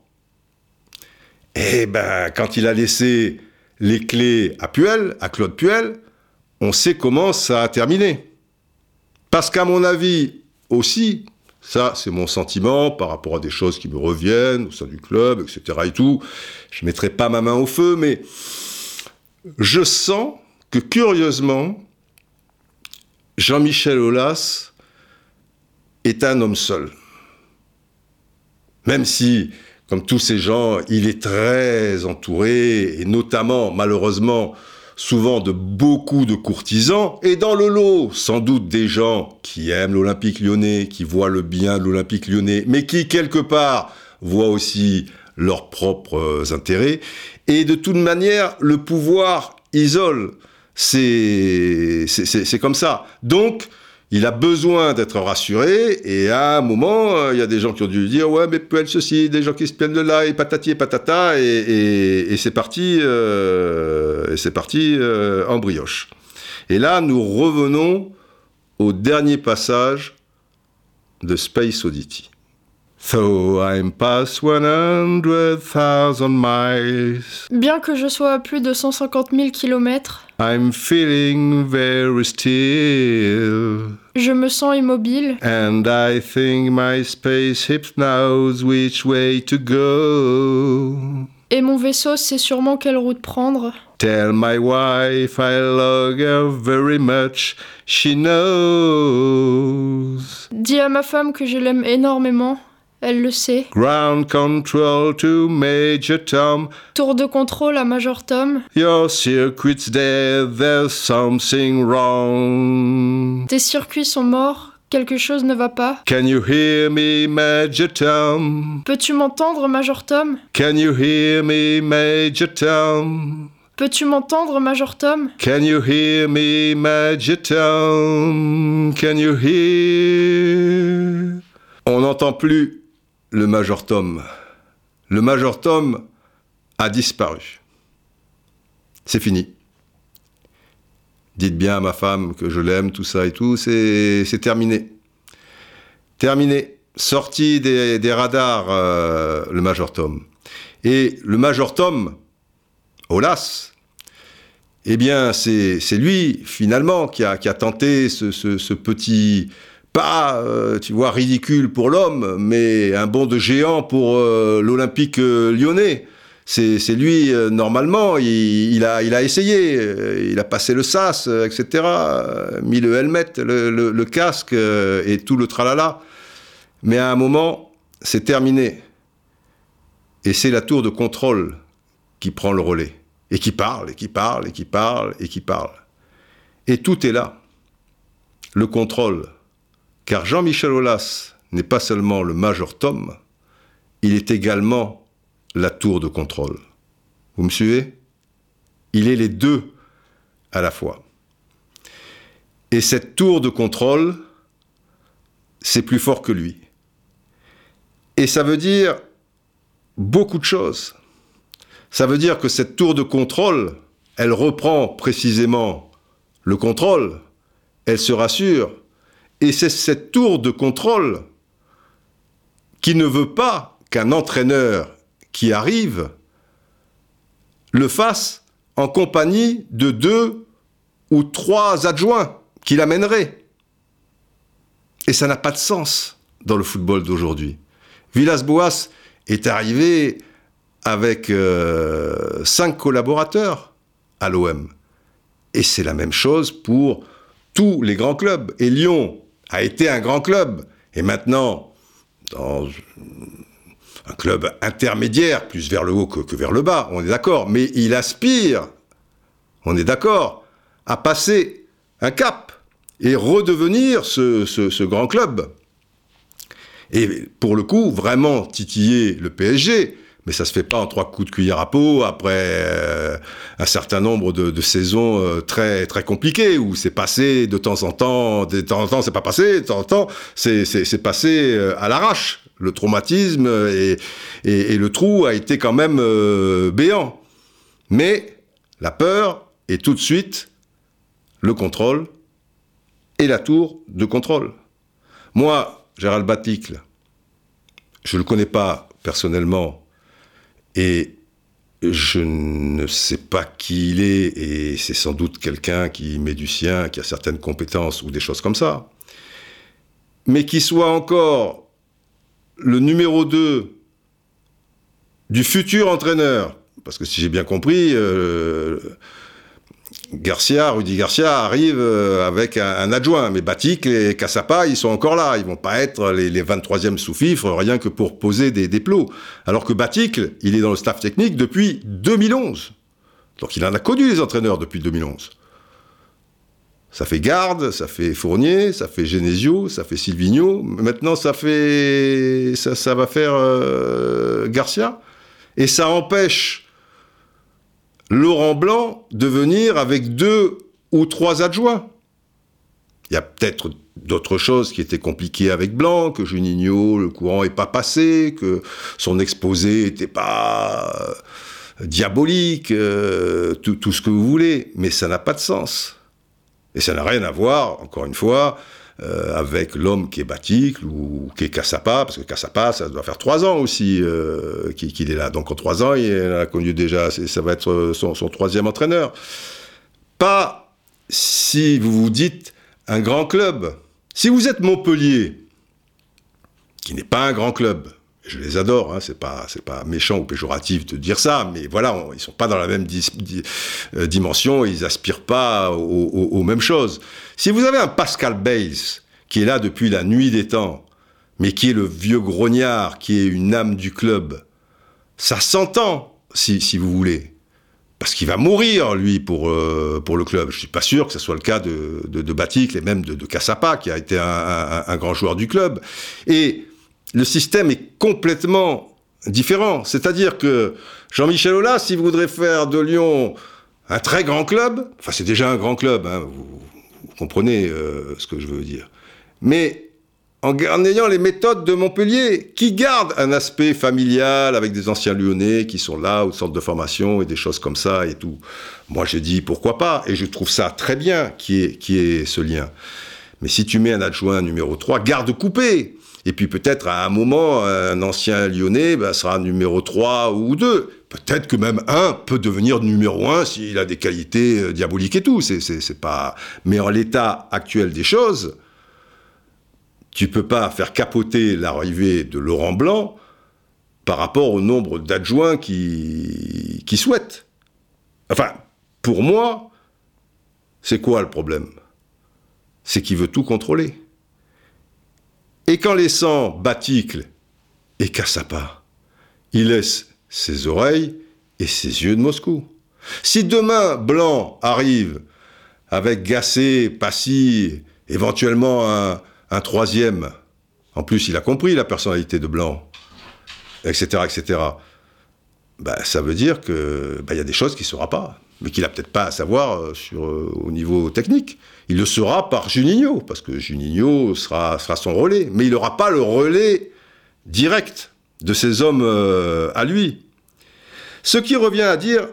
et ben, quand il a laissé les clés à Puel, à Claude Puel, on sait comment ça a terminé. Parce qu'à mon avis aussi, ça c'est mon sentiment par rapport à des choses qui me reviennent au sein du club, etc. et tout, je mettrai pas ma main au feu, mais je sens que curieusement, Jean-Michel Aulas est un homme seul. Même si comme tous ces gens, il est très entouré, et notamment, malheureusement, souvent de beaucoup de courtisans, et dans le lot, sans doute des gens qui aiment l'Olympique lyonnais, qui voient le bien de l'Olympique lyonnais, mais qui, quelque part, voient aussi leurs propres intérêts. Et de toute manière, le pouvoir isole. C'est comme ça. Donc, il a besoin d'être rassuré, et à un moment, euh, il y a des gens qui ont dû lui dire Ouais, mais peut être ceci, des gens qui se plaignent de là, et patati et patata, et, c'est parti, euh, c'est parti euh, en brioche. Et là, nous revenons au dernier passage de Space Oddity. So I'm past 100,000 miles. Bien que je sois à plus de 150 000 kilomètres, I'm feeling very still. Je me sens immobile. And I think my spaceship knows which way to go. Et mon vaisseau sait sûrement quelle route prendre. Tell my wife I love her very much. She knows. Dis à ma femme que je l'aime énormément. Elle le sait. Ground control to Major Tom. Tour de contrôle à Major Tom. Your circuit's dead, there's something wrong. Tes circuits sont morts, quelque chose ne va pas. Can you hear me, Major Tom? Peux-tu m'entendre, Major Tom? Can you hear me, Major Tom? Peux-tu m'entendre, Major Tom? Can you hear me, Major Tom? Can you hear? On n'entend plus le Major Tom. Le Major Tom a disparu. C'est fini. Dites bien à ma femme que je l'aime, tout ça et tout, c'est terminé. Terminé. Sorti des, radars, euh, le Major Tom. Et le Major Tom, Olas, eh bien, c'est lui, finalement, qui a, tenté ce petit pas, euh, tu vois, ridicule pour l'homme, mais un bond de géant pour euh, l'Olympique euh, lyonnais. C'est lui, normalement, il, a, il a essayé, il a passé le sas, etc., mis le helmet, le, casque et tout le tralala. Mais à un moment, c'est terminé. Et c'est la tour de contrôle qui prend le relais. Et qui parle, et qui parle, et qui parle, et qui parle. Et tout est là. Le contrôle, car Jean-Michel Aulas n'est pas seulement le Major Tom, il est également la tour de contrôle. Vous me suivez? Il est les deux à la fois. Et cette tour de contrôle, c'est plus fort que lui. Et ça veut dire beaucoup de choses. Ça veut dire que cette tour de contrôle, elle reprend précisément le contrôle, elle se rassure, et c'est cette tour de contrôle qui ne veut pas qu'un entraîneur qui arrive le fasse en compagnie de deux ou trois adjoints qui l'amèneraient. Et ça n'a pas de sens dans le football d'aujourd'hui. Villas-Boas est arrivé avec euh, cinq collaborateurs à l'OM. Et c'est la même chose pour tous les grands clubs. Et Lyon a été un grand club. Et maintenant, dans un club intermédiaire, plus vers le haut que, vers le bas, on est d'accord, mais il aspire, on est d'accord, à passer un cap et redevenir ce, grand club. Et pour le coup, vraiment titiller le PSG, mais ça se fait pas en trois coups de cuillère à peau après euh, un certain nombre de, saisons euh, très très compliquées où c'est passé de temps en temps, de temps en temps c'est pas passé, de temps en temps c'est passé euh, à l'arrache. Le traumatisme et, et, le trou a été quand même béant. Mais la peur est tout de suite le contrôle et la tour de contrôle. Moi, Gérald Baticle, je ne le connais pas personnellement, et je ne sais pas qui il est, et c'est sans doute quelqu'un qui met du sien, qui a certaines compétences ou des choses comme ça. Mais qui soit encore le numéro 2 du futur entraîneur, parce que si j'ai bien compris, euh, Garcia, Rudy Garcia arrive euh, avec un, adjoint, mais Batik et Cassapa, ils sont encore là. Ils vont pas être les, 23e sous-fifres rien que pour poser des, plots. Alors que Batik, il est dans le staff technique depuis 2011. Donc il en a connu les entraîneurs depuis 2011. Ça fait Garde, ça fait Fournier, ça fait Genesio, ça fait Silvino. Maintenant, ça fait, ça, ça va faire euh, Garcia. Et ça empêche Laurent Blanc de venir avec deux ou trois adjoints. Il y a peut-être d'autres choses qui étaient compliquées avec Blanc, que Juninho, le courant n'est pas passé, que son exposé n'était pas euh, diabolique, euh, tout, tout, ce que vous voulez, mais ça n'a pas de sens. Et ça n'a rien à voir, encore une fois, euh, avec l'homme qui est Baticle ou qui est Cassapa, parce que Cassapa, ça doit faire trois ans aussi euh, qu'il est là. Donc en trois ans, il a connu déjà, ça va être son, troisième entraîneur. Pas si vous vous dites un grand club. Si vous êtes Montpellier, qui n'est pas un grand club, je les adore, hein, c'est pas c'est pas méchant ou péjoratif de dire ça, mais voilà, ils sont pas dans la même euh, dimension, ils aspirent pas aux, mêmes choses. Si vous avez un Pascal Bales qui est là depuis la nuit des temps, mais qui est le vieux grognard, qui est une âme du club, ça s'entend, si, si vous voulez. Parce qu'il va mourir, lui, pour, euh, pour le club. Je suis pas sûr que ce soit le cas de, de, Batic et même de, de Cassapa, qui a été un, un grand joueur du club. Et le système est complètement différent. C'est-à-dire que Jean-Michel Aulas, s'il voudrait faire de Lyon un très grand club, enfin c'est déjà un grand club, hein, vous, comprenez euh, ce que je veux dire, mais en, ayant les méthodes de Montpellier, qui gardent un aspect familial avec des anciens lyonnais qui sont là, au centre de formation et des choses comme ça et tout. Moi j'ai dit pourquoi pas, et je trouve ça très bien qui est, qui est ce lien. Mais si tu mets un adjoint numéro 3, garde coupé et puis peut-être à un moment, un ancien lyonnais bah, sera numéro 3 ou 2. Peut-être que même un peut devenir numéro 1 s'il a des qualités euh, diaboliques et tout. C'est, pas... Mais en l'état actuel des choses, tu peux pas faire capoter l'arrivée de Laurent Blanc par rapport au nombre d'adjoints qui, qui souhaitent. Enfin, pour moi, c'est quoi le problème? C'est qu'il veut tout contrôler. Et qu'en laissant Baticle et Cassapa, il laisse ses oreilles et ses yeux de Moscou. Si demain Blanc arrive avec Gassé, Passy, éventuellement un, troisième, en plus il a compris la personnalité de Blanc, etc., etc., bah, ça veut dire qu'il bah, y a des choses qu'il ne saura pas mais qu'il n'a peut-être pas à savoir euh, euh, au niveau technique. Il le sera par Juninho, parce que Juninho sera, son relais, mais il n'aura pas le relais direct de ces hommes euh, à lui. Ce qui revient à dire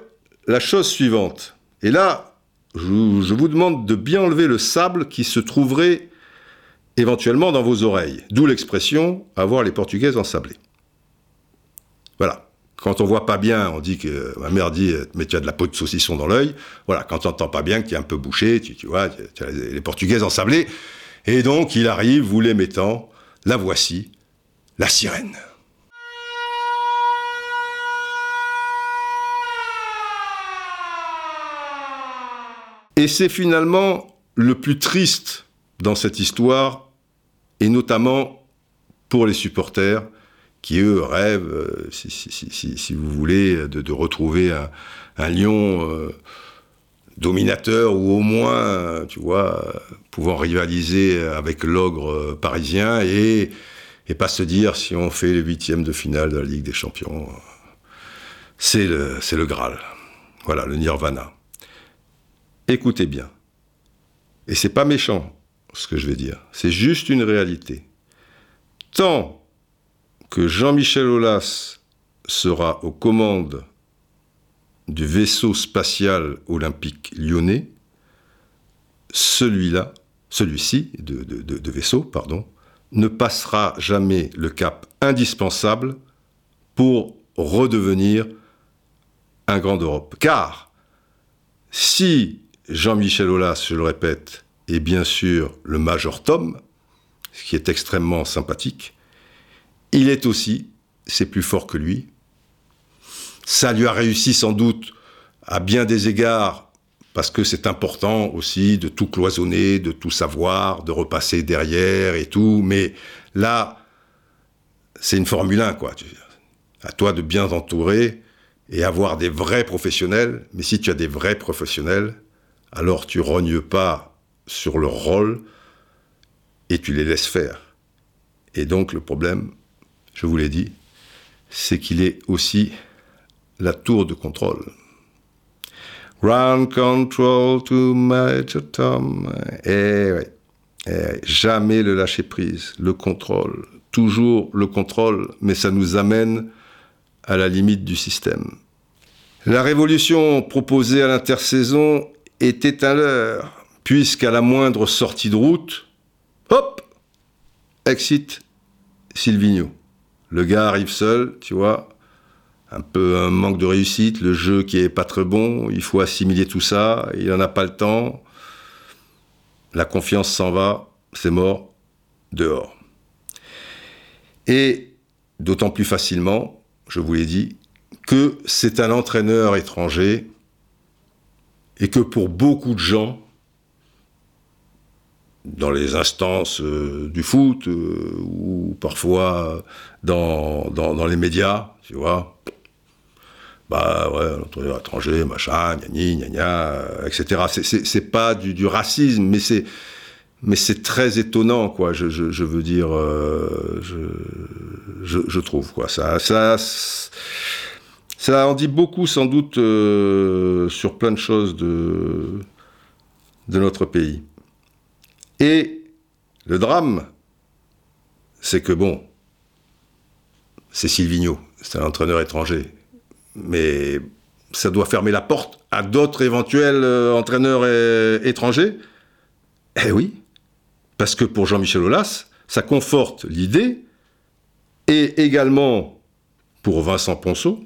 la chose suivante, et là, je, je vous demande de bien enlever le sable qui se trouverait éventuellement dans vos oreilles, d'où l'expression avoir les Portugaises ensablées. Voilà. Quand on voit pas bien, on dit que ma mère dit mais tu as de la peau de saucisson dans l'œil. Voilà, quand tu n'entends pas bien, que tu es un peu bouché, tu, vois, as les, Portugaises ensablées. Et donc il arrive, vous les mettant, la voici, la sirène. Et c'est finalement le plus triste dans cette histoire, et notamment pour les supporters, qui eux rêvent, euh, si, vous voulez, de, retrouver un, lion euh, dominateur ou au moins, tu vois, pouvant rivaliser avec l'ogre parisien et, et pas se dire si on fait les huitièmes de finale de la Ligue des Champions, c'est le, c'est le Graal. Voilà, le Nirvana. Écoutez bien. Et c'est pas méchant, ce que je vais dire. C'est juste une réalité. Tant que Jean-Michel Aulas sera aux commandes du vaisseau spatial olympique lyonnais, celui-là, celui-ci, de, vaisseau, pardon, ne passera jamais le cap indispensable pour redevenir un grand d'Europe. Car si Jean-Michel Aulas, je le répète, est bien sûr le Major Tom, ce qui est extrêmement sympathique, il est aussi, c'est plus fort que lui. Ça lui a réussi sans doute à bien des égards parce que c'est important aussi de tout cloisonner, de tout savoir, de repasser derrière et tout. Mais là, c'est une Formule 1, quoi. À toi de bien t'entourer et avoir des vrais professionnels. Mais si tu as des vrais professionnels, alors tu rognes pas sur leur rôle et tu les laisses faire. Et donc le problème, je vous l'ai dit, c'est qu'il est aussi la tour de contrôle. Ground control to Major Tom. Eh oui. Eh, jamais le lâcher prise, le contrôle. Toujours le contrôle, mais ça nous amène à la limite du système. La révolution proposée à l'intersaison était à l'heure, puisqu'à la moindre sortie de route, hop, exit Silvino. Le gars arrive seul, tu vois, un peu un manque de réussite, le jeu qui est pas très bon, il faut assimiler tout ça, il n'en a pas le temps, la confiance s'en va, c'est mort, dehors. Et d'autant plus facilement, je vous l'ai dit, que c'est un entraîneur étranger et que pour beaucoup de gens, dans les instances euh, du foot euh, ou parfois dans, dans, les médias, tu vois. Bah ouais, l'entraîneur étranger, machin, gna gna gna, etc. C'est pas du, racisme, mais c'est mais c'est très étonnant, quoi. Je, veux dire, euh, je, je, trouve, quoi. Ça, ça, ça en dit beaucoup, sans doute, sur plein de choses de de notre pays. Et le drame, c'est que bon, c'est Silvino, c'est un entraîneur étranger. Mais ça doit fermer la porte à d'autres éventuels euh, entraîneurs euh, étrangers Eh oui, parce que pour Jean-Michel Aulas, ça conforte l'idée, et également pour Vincent Ponceau,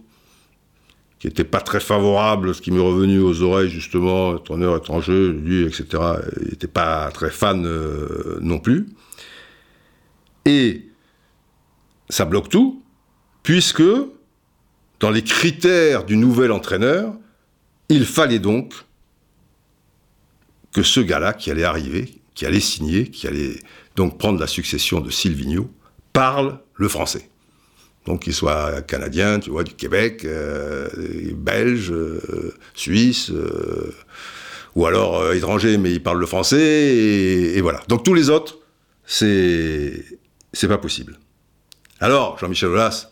qui n'était pas très favorable, ce qui m'est revenu aux oreilles justement, entraîneur étranger, lui, etc. Il n'était pas très fan euh, non plus. Et ça bloque tout, puisque dans les critères du nouvel entraîneur, il fallait donc que ce gars-là qui allait arriver, qui allait signer, qui allait donc prendre la succession de Silvino, parle le français. Donc qu'il soit canadien, tu vois, du Québec, euh, belge, euh, suisse, euh, ou alors étranger, mais il parle le français, et, voilà. Donc tous les autres, c'est c'est pas possible. Alors Jean-Michel Aulas,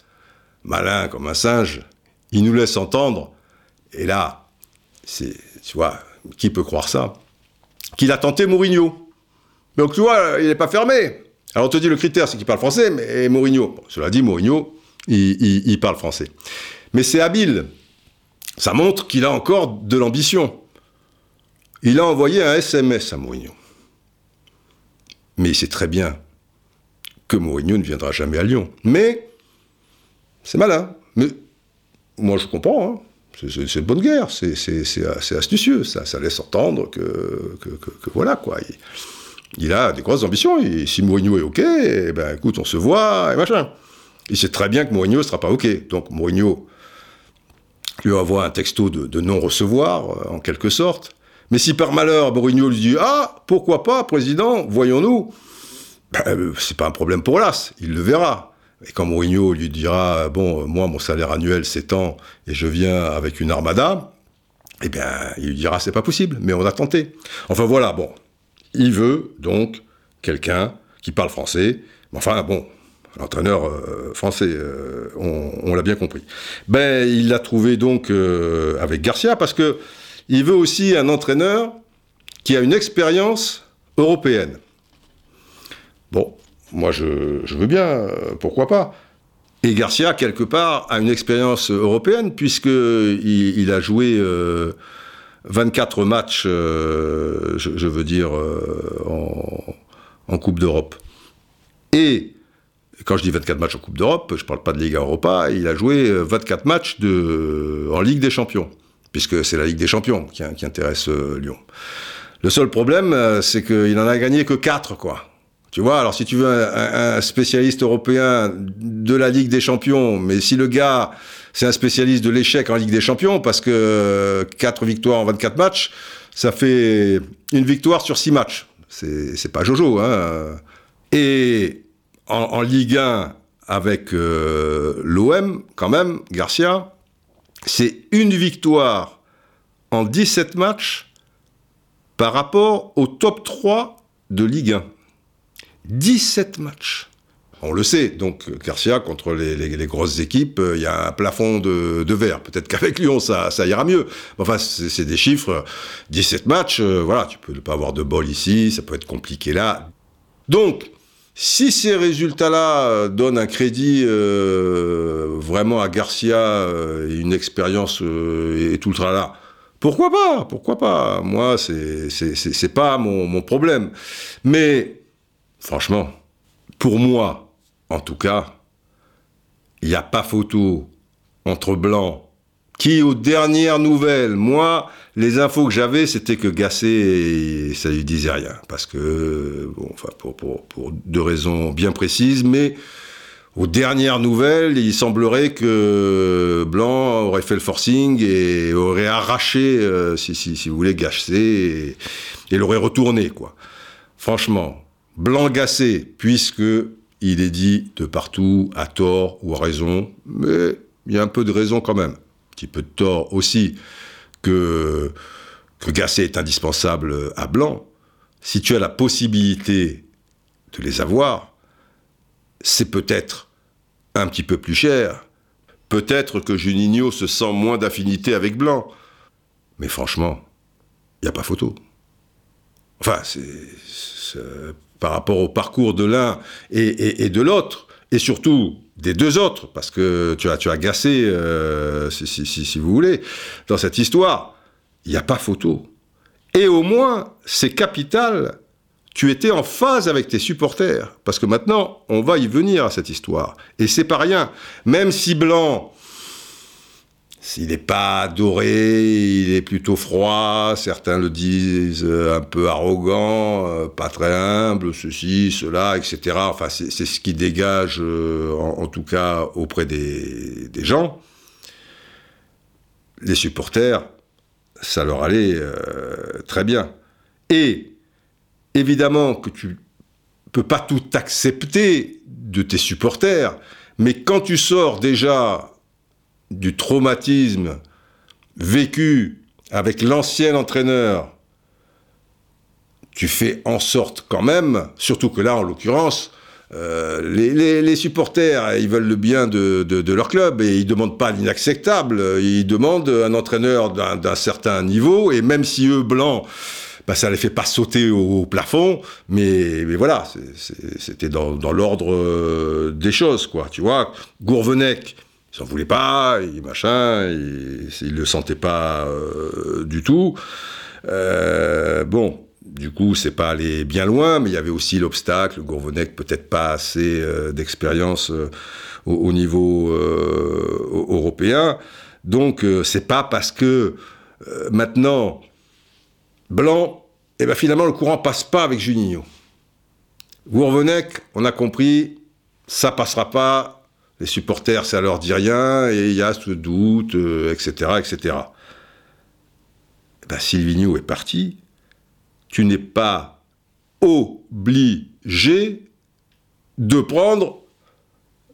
malin comme un singe, il nous laisse entendre, et là, c'est, tu vois, qui peut croire ça Qu'il a tenté Mourinho. Donc tu vois, il n'est pas fermé. Alors on te dit le critère, c'est qu'il parle français, mais Mourinho. cela dit, Mourinho, il, parle français. Mais c'est habile. Ça montre qu'il a encore de l'ambition. Il a envoyé un SMS à Mourinho. Mais il sait très bien que Mourinho ne viendra jamais à Lyon. Mais c'est malin. Mais moi, je comprends. Hein. C'est une bonne guerre. C'est astucieux. Ça, laisse entendre que, voilà quoi. Il, a des grosses ambitions. Si Mourinho est OK, eh ben écoute, on se voit et machin. Il sait très bien que Mourinho ne sera pas OK. Donc Mourinho lui envoie un texto de, non-recevoir, euh, en quelque sorte. Mais si par malheur, Mourinho lui dit Ah, pourquoi pas, président, voyons-nous ben, euh, C'est pas un problème pour l'As, il le verra. Et quand Mourinho lui dira Bon, moi, mon salaire annuel, tant, et je viens avec une armada, eh bien, il lui dira C'est pas possible, mais on a tenté. Enfin voilà, bon. Il veut donc quelqu'un qui parle français. Enfin, bon, l'entraîneur euh, français, euh, on, l'a bien compris. Ben, il l'a trouvé donc euh, avec Garcia parce que il veut aussi un entraîneur qui a une expérience européenne. Bon, moi je, veux bien, pourquoi pas. Et Garcia, quelque part, a une expérience européenne puisqu'il il a joué 24 matchs, je, veux dire, en, en Coupe d'Europe. Et quand je dis 24 matchs en Coupe d'Europe, je ne parle pas de Liga Europa, il a joué 24 euh, matchs de, en Ligue des Champions, puisque c'est la Ligue des Champions qui, intéresse euh, Lyon. Le seul problème, euh, c'est qu'il n'en a gagné que 4, quoi. Tu vois, alors si tu veux un, spécialiste européen de la Ligue des Champions, mais si le gars, c'est un spécialiste de l'échec en Ligue des Champions, parce que 4 victoires en 24 matchs, Ça fait une victoire sur six matchs. C'est pas Jojo. Hein. Et en, Ligue 1, avec euh, l'OM, quand même, Garcia, c'est une victoire en 17 matchs par rapport au top 3 de Ligue 1. 17 matchs. On le sait, donc Garcia, contre les, grosses équipes, euh, il y a un plafond de, verre. Peut-être qu'avec (laughs) Lyon, ça, ira mieux. Enfin, c'est des chiffres. 17 matchs, euh, voilà, tu peux ne pas avoir de bol ici, ça peut être compliqué là. Donc, si ces résultats-là euh, donnent un crédit vraiment à Garcia, une expérience et tout le tralala, pourquoi pas Pourquoi pas Moi, c'est pas mon, mon problème. Mais, franchement, pour moi, en tout cas, il n'y a pas photo entre blancs. Qui, aux dernières nouvelles, moi, les infos que j'avais, c'était que Gasset, ça lui disait rien. Parce que, bon, enfin, pour, pour, deux raisons bien précises, mais aux dernières nouvelles, il semblerait que Blanc aurait fait le forcing et aurait arraché, euh, si, si, si, vous voulez, Gasset et, l'aurait retourné, quoi. Franchement, Blanc Gasset, puisque il est dit de partout, à tort ou à raison, mais il y a un peu de raison quand même, petit peu de tort aussi, que, que Gasset est indispensable à Blanc. Si tu as la possibilité de les avoir, c'est peut-être un petit peu plus cher. Peut-être que Juninho se sent moins d'affinité avec Blanc. Mais franchement, il n'y a pas photo. Enfin, c'est par rapport au parcours de l'un et, de l'autre, et surtout des deux autres, parce que tu as, tu as Gassé, euh, si, vous voulez, dans cette histoire, il n'y a pas photo. Et au moins, c'est capital, tu étais en phase avec tes supporters, parce que maintenant, on va y venir à cette histoire. Et c'est pas rien. Même si Blanc s'il n'est pas doré, il est plutôt froid, certains le disent euh, un peu arrogant, euh, pas très humble, ceci, cela, etc. Enfin, c'est ce qui dégage, euh, en, tout cas, auprès des, gens. Les supporters, ça leur allait très bien. Et, évidemment, que tu peux pas tout accepter de tes supporters, mais quand tu sors déjà du traumatisme vécu avec l'ancien entraîneur, tu fais en sorte quand même, surtout que là, en l'occurrence, euh, les, supporters, ils veulent le bien de, leur club et ils demandent pas l'inacceptable. Ils demandent un entraîneur d'un certain niveau et même si eux blancs, bah, ça les fait pas sauter au, plafond, mais, voilà, c'était dans, dans l'ordre euh, des choses, quoi. Tu vois, Gourvenec, il voulait pas, il machin, il le sentait pas euh, du tout. Euh, bon, du coup, c'est pas allé bien loin, mais il y avait aussi l'obstacle, Gourvenec peut-être pas assez euh, d'expérience au, niveau européen. Donc, c'est pas parce que maintenant Blanc, et eh ben finalement le courant passe pas avec Juninho. Gourvenec, on a compris, ça passera pas, les supporters, ça leur dit rien, et il y a ce doute, etc., euh, etc. Ben, est parti. Tu n'es pas obligé de prendre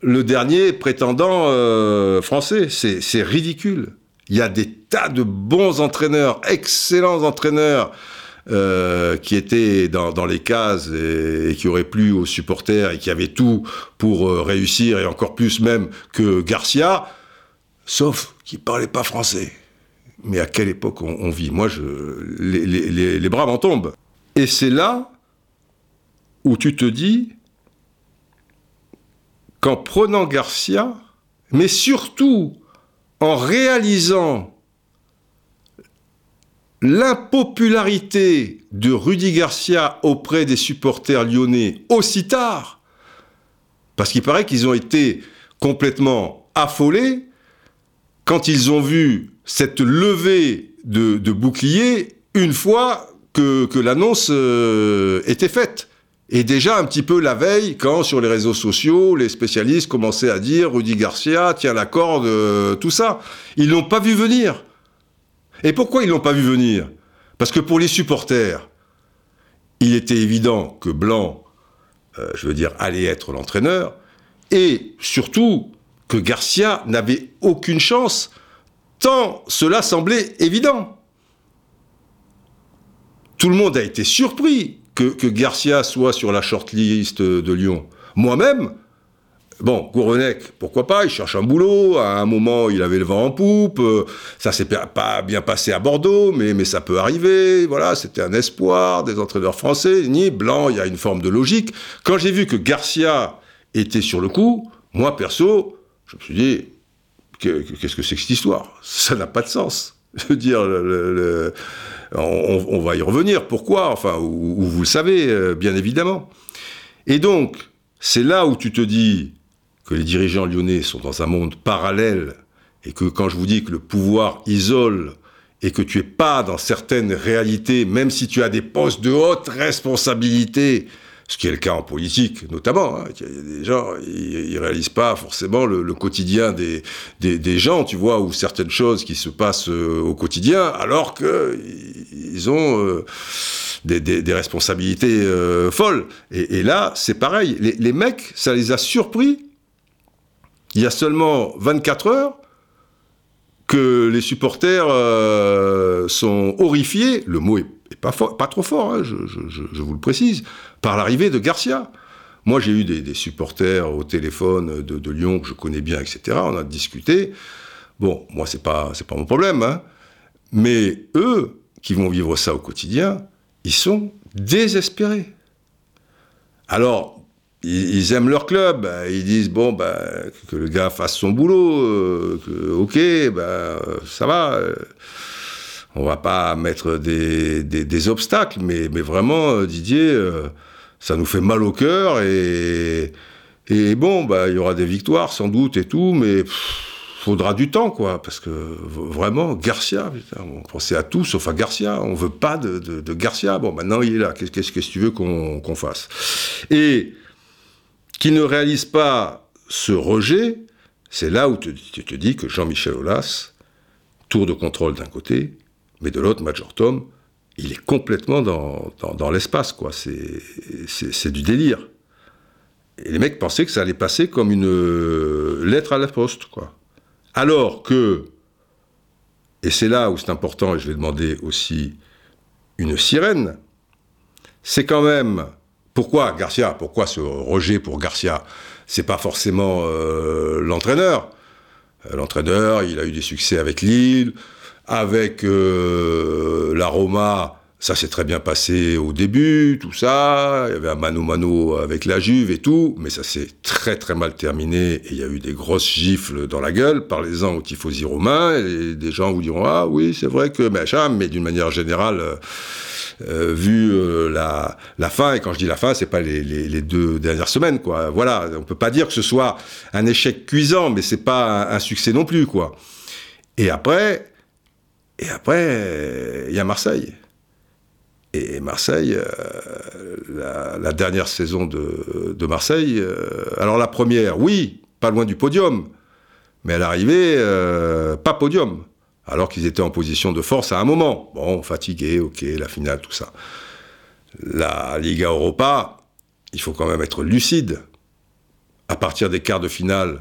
le dernier prétendant euh, français. C'est ridicule. Il y a des tas de bons entraîneurs, excellents entraîneurs, euh, qui était dans, les cases et, qui aurait plu aux supporters et qui avait tout pour euh, réussir et encore plus même que Garcia, sauf qu'il parlait pas français. Mais à quelle époque on, vit? Moi, je, les, les bras m'en tombent. Et c'est là où tu te dis qu'en prenant Garcia, mais surtout en réalisant l'impopularité de Rudy Garcia auprès des supporters lyonnais aussi tard, parce qu'il paraît qu'ils ont été complètement affolés quand ils ont vu cette levée de, boucliers une fois que, l'annonce euh, était faite. Et déjà un petit peu la veille, quand sur les réseaux sociaux, les spécialistes commençaient à dire Rudy Garcia tient la corde, euh, tout ça. Ils l'ont pas vu venir. Et pourquoi ils l'ont pas vu venir? Parce que pour les supporters, il était évident que Blanc, euh, je veux dire, allait être l'entraîneur, et surtout que Garcia n'avait aucune chance, tant cela semblait évident. Tout le monde a été surpris que, que Garcia soit sur la shortlist de Lyon. Moi-même, Bon, Gourenec, pourquoi pas, il cherche un boulot, à un moment il avait le vent en poupe, euh, ça s'est pas bien passé à Bordeaux, mais, mais ça peut arriver, voilà, c'était un espoir des entraîneurs français, ni blanc, il y a une forme de logique. Quand j'ai vu que Garcia était sur le coup, moi perso, je me suis dit, qu'est-ce que c'est que cette histoire? Ça n'a pas de sens. (laughs) Je veux dire, on, va y revenir. Pourquoi? Enfin, ou, vous le savez, euh, bien évidemment. Et donc, c'est là où tu te dis, que les dirigeants lyonnais sont dans un monde parallèle et que quand je vous dis que le pouvoir isole et que tu es pas dans certaines réalités, même si tu as des postes de haute responsabilité, ce qui est le cas en politique notamment, hein, il y a des gens, ils, réalisent pas forcément le, quotidien des, des, gens, tu vois, ou certaines choses qui se passent euh, au quotidien, alors que ils ont euh, des, des, responsabilités euh, folles. Et, là, c'est pareil, les mecs, ça les a surpris il y a seulement 24 heures que les supporters euh, sont horrifiés, le mot est, pas, trop fort, hein, je, vous le précise, par l'arrivée de Garcia. Moi, j'ai eu des, supporters au téléphone de, Lyon que je connais bien, etc. On a discuté. Bon, moi, c'est pas, pas mon problème, hein. Mais eux, qui vont vivre ça au quotidien, ils sont désespérés. Alors, ils, aiment leur club, ils disent bon bah, que le gars fasse son boulot, euh, ok, bah, ça va. Euh, on va pas mettre des, obstacles, mais, mais vraiment euh, Didier, ça nous fait mal au cœur et, et bon bah il y aura des victoires sans doute et tout, mais il faudra du temps quoi, parce que vraiment Garcia, on pensait à tout sauf à Garcia, on veut pas de, Garcia. Bon maintenant il est là, qu'est-ce que tu veux qu'on fasse? Et qui ne réalise pas ce rejet, c'est là où tu te dis que Jean-Michel Aulas, tour de contrôle d'un côté, mais de l'autre, Major Tom, il est complètement dans, dans, l'espace, quoi. C'est du délire. Et les mecs pensaient que ça allait passer comme une euh, lettre à la poste, quoi. Alors que, et c'est là où c'est important, et je vais demander aussi une sirène, c'est quand même pourquoi Garcia? Pourquoi ce rejet pour Garcia? C'est pas forcément euh, l'entraîneur. Euh, l'entraîneur, il a eu des succès avec Lille, avec euh, la Roma, ça s'est très bien passé au début, tout ça. Il y avait un mano-mano avec la Juve et tout, mais ça s'est très très mal terminé et il y a eu des grosses gifles dans la gueule. Parlez-en aux tifosi romains et des gens vous diront ah oui c'est vrai que mais d'une manière générale. Euh, vu euh, la, la, fin, et quand je dis la fin, c'est pas les, les, deux dernières semaines, quoi. Voilà, on peut pas dire que ce soit un échec cuisant, mais c'est pas un, succès non plus, quoi. Et après, et après, il y a Marseille. Et Marseille, euh, la, dernière saison de, Marseille, alors la première, oui, pas loin du podium, mais à l'arrivée, pas podium alors qu'ils étaient en position de force à un moment. Bon, fatigué, ok, la finale, tout ça. La Liga Europa, il faut quand même être lucide. À partir des quarts de finale,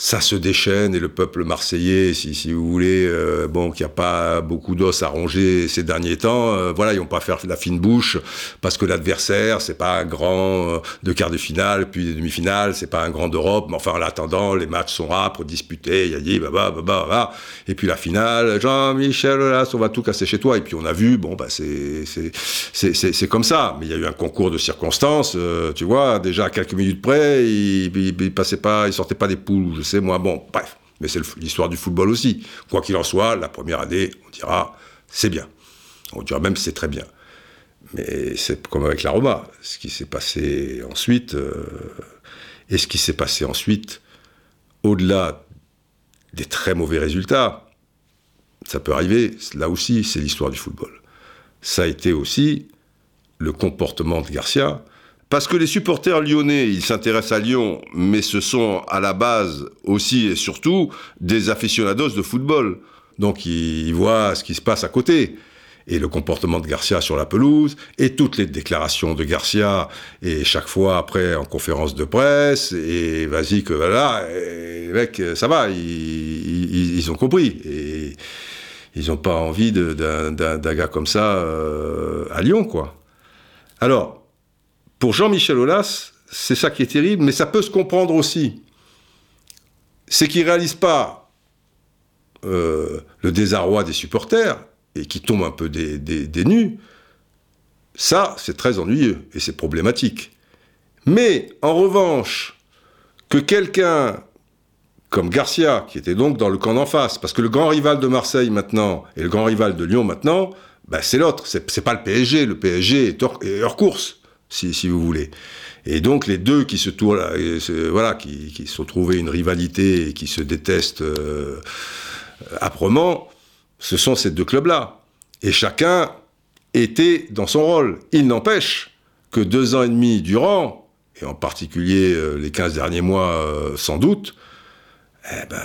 ça se déchaîne et le peuple marseillais, si, si vous voulez, euh, bon, qu'il n'y a pas beaucoup d'os à ronger ces derniers temps, euh, voilà, ils vont pas faire la fine bouche parce que l'adversaire, c'est pas un grand euh, de quart de finale, puis de demi-finale, c'est pas un grand d'Europe, mais enfin, en attendant, les matchs sont âpres, disputés, il y a dit, bah, bah, bah, bah, bah, et puis la finale, Jean-Michel là, on va tout casser chez toi, et puis on a vu, bon, bah, c'est, c'est, c'est, comme ça, mais il y a eu un concours de circonstances, tu vois, déjà à quelques minutes près, il, il, passait pas, il sortait pas des poules, je c'est moi. Bon, bref, mais c'est l'histoire du football aussi. Quoi qu'il en soit, la première année, on dira c'est bien. On dira même c'est très bien. Mais c'est comme avec la Roma. Ce qui s'est passé ensuite, euh, et ce qui s'est passé ensuite, au-delà des très mauvais résultats, ça peut arriver, là aussi, c'est l'histoire du football. Ça a été aussi le comportement de Garcia, parce que les supporters lyonnais, ils s'intéressent à Lyon, mais ce sont à la base aussi et surtout des aficionados de football. Donc ils voient ce qui se passe à côté. et le comportement de Garcia sur la pelouse, et toutes les déclarations de Garcia, et chaque fois après en conférence de presse, et vas-y que voilà, mec, ça va, ils, ils, ont compris. Et ils n'ont pas envie d'un gars comme ça euh, à Lyon, quoi. Alors, pour Jean-Michel Aulas, c'est ça qui est terrible, mais ça peut se comprendre aussi. C'est qu'il ne réalise pas euh, le désarroi des supporters et qui tombe un peu des, nus. Ça, c'est très ennuyeux et c'est problématique. Mais en revanche, que quelqu'un comme Garcia, qui était donc dans le camp d'en face, parce que le grand rival de Marseille maintenant et le grand rival de Lyon maintenant, bah, c'est l'autre, c'est pas le PSG, le PSG est hors, course, si, vous voulez. Et donc les deux qui se tournent, voilà, qui, qui se sont trouvés une rivalité et qui se détestent euh, âprement, ce sont ces deux clubs-là. Et chacun était dans son rôle. Il n'empêche que deux ans et demi durant, et en particulier euh, les 15 derniers mois euh, sans doute, eh ben,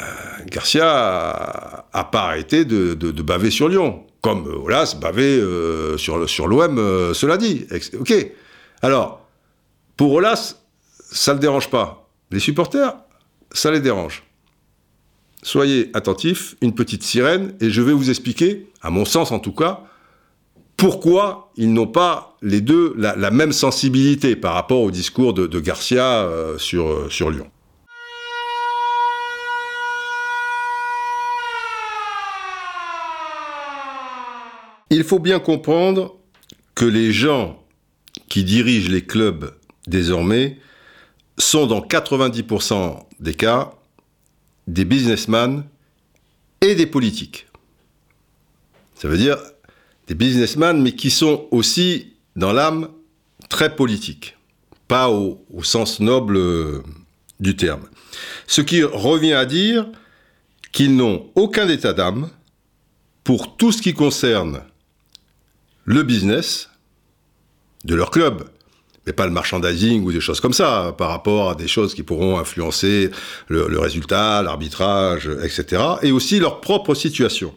Garcia a, pas arrêté de, baver sur Lyon, comme Olas bavait euh, sur, sur l'OM, euh, cela dit. Ok. Alors, pour Olas, ça ne le dérange pas. Les supporters, ça les dérange. Soyez attentifs, une petite sirène, et je vais vous expliquer, à mon sens en tout cas, pourquoi ils n'ont pas les deux la, même sensibilité par rapport au discours de, Garcia euh, sur, sur Lyon. Il faut bien comprendre que les gens qui dirigent les clubs désormais sont dans 90% des cas des businessmen et des politiques. Ça veut dire des businessmen, mais qui sont aussi dans l'âme très politique, pas au, au, sens noble du terme. Ce qui revient à dire qu'ils n'ont aucun état d'âme pour tout ce qui concerne le business de leur club, mais pas le merchandising ou des choses comme ça, par rapport à des choses qui pourront influencer le, résultat, l'arbitrage, etc., et aussi leur propre situation.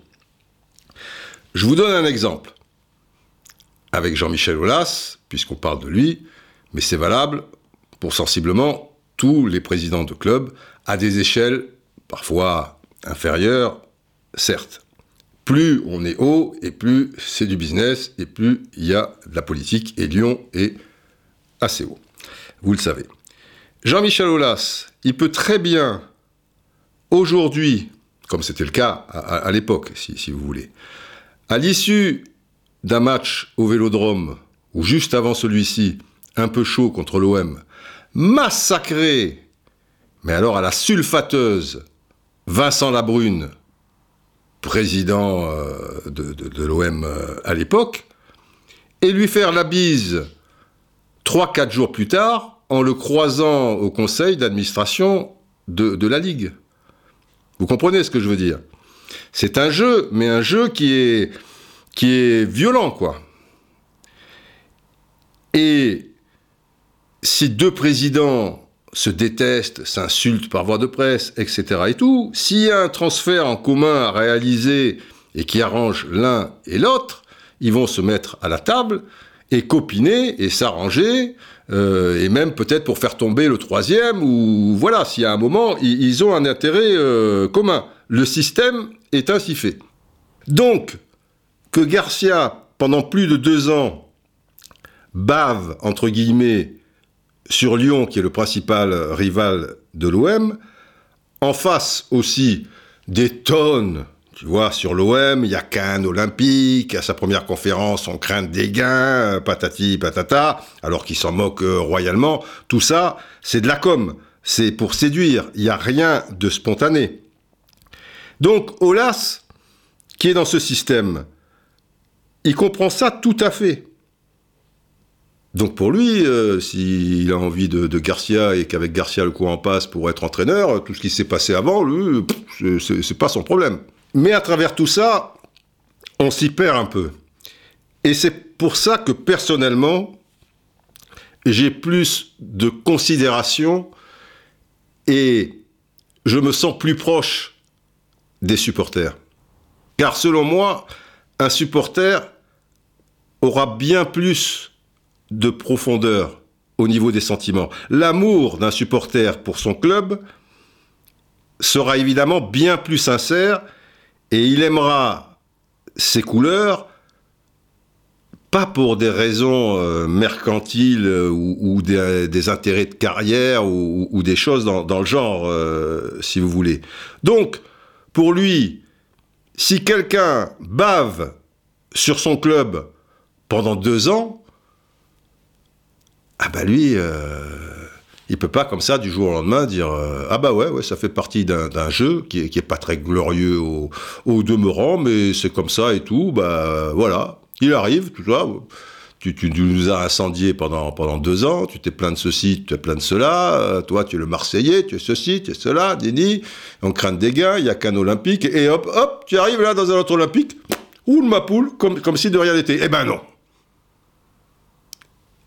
Je vous donne un exemple. Avec Jean-Michel Aulas, puisqu'on parle de lui, mais c'est valable pour sensiblement tous les présidents de clubs, à des échelles parfois inférieures, certes plus on est haut et plus c'est du business et plus il y a de la politique et Lyon est assez haut. Vous le savez. Jean-Michel Aulas, il peut très bien aujourd'hui, comme c'était le cas à, l'époque, si, si, vous voulez, à l'issue d'un match au Vélodrome ou juste avant celui-ci, un peu chaud contre l'OM, massacrer, mais alors à la sulfateuse, Vincent Labrune, président euh, de, l'OM euh, à l'époque, et lui faire la bise 3-4 jours plus tard en le croisant au conseil d'administration de, la Ligue. Vous comprenez ce que je veux dire? C'est un jeu, mais un jeu qui est, qui est violent, quoi. Et si deux présidents se détestent, s'insultent par voie de presse, etc. et tout, s'il y a un transfert en commun à réaliser et qui arrange l'un et l'autre, ils vont se mettre à la table et copiner et s'arranger, euh, et même peut-être pour faire tomber le troisième, ou voilà, s'il y a un moment, ils, ont un intérêt euh, commun. Le système est ainsi fait. Donc, que Garcia, pendant plus de deux ans, bave, entre guillemets, sur Lyon, qui est le principal rival de l'OM, en face aussi des tonnes, tu vois, sur l'OM, il y a qu'un olympique, à sa première conférence, on craint des gains, patati patata, alors qu'il s'en moque euh, royalement. Tout ça, c'est de la com, c'est pour séduire, il n'y a rien de spontané. Donc, Olas, qui est dans ce système, il comprend ça tout à fait. Donc pour lui, euh, s'il a envie de, Garcia et qu'avec Garcia le coup en passe pour être entraîneur, tout ce qui s'est passé avant, lui, c'est pas son problème. Mais à travers tout ça, on s'y perd un peu. Et c'est pour ça que personnellement, j'ai plus de considération et je me sens plus proche des supporters. Car selon moi, un supporter aura bien plus de profondeur au niveau des sentiments. L'amour d'un supporter pour son club sera évidemment bien plus sincère et il aimera ses couleurs pas pour des raisons euh, mercantiles euh, ou, des, intérêts de carrière ou, des choses dans, le genre, euh, si vous voulez. Donc, pour lui, si quelqu'un bave sur son club pendant deux ans, ah bah lui, il peut pas comme ça du jour au lendemain dire ah bah ouais ouais ça fait partie d'un jeu qui est, pas très glorieux au, demeurant mais c'est comme ça et tout bah voilà il arrive, tu vois, tu, nous as incendié pendant, pendant deux ans, tu t'es plein de ceci, tu es plein de cela, euh, toi tu es le Marseillais, tu es ceci, tu es cela, Dini, on craint des gains, il y a qu'un olympique, et hop, hop, tu arrives là dans un autre olympique, roule ma poule, comme, comme si de rien n'était. Eh ben non.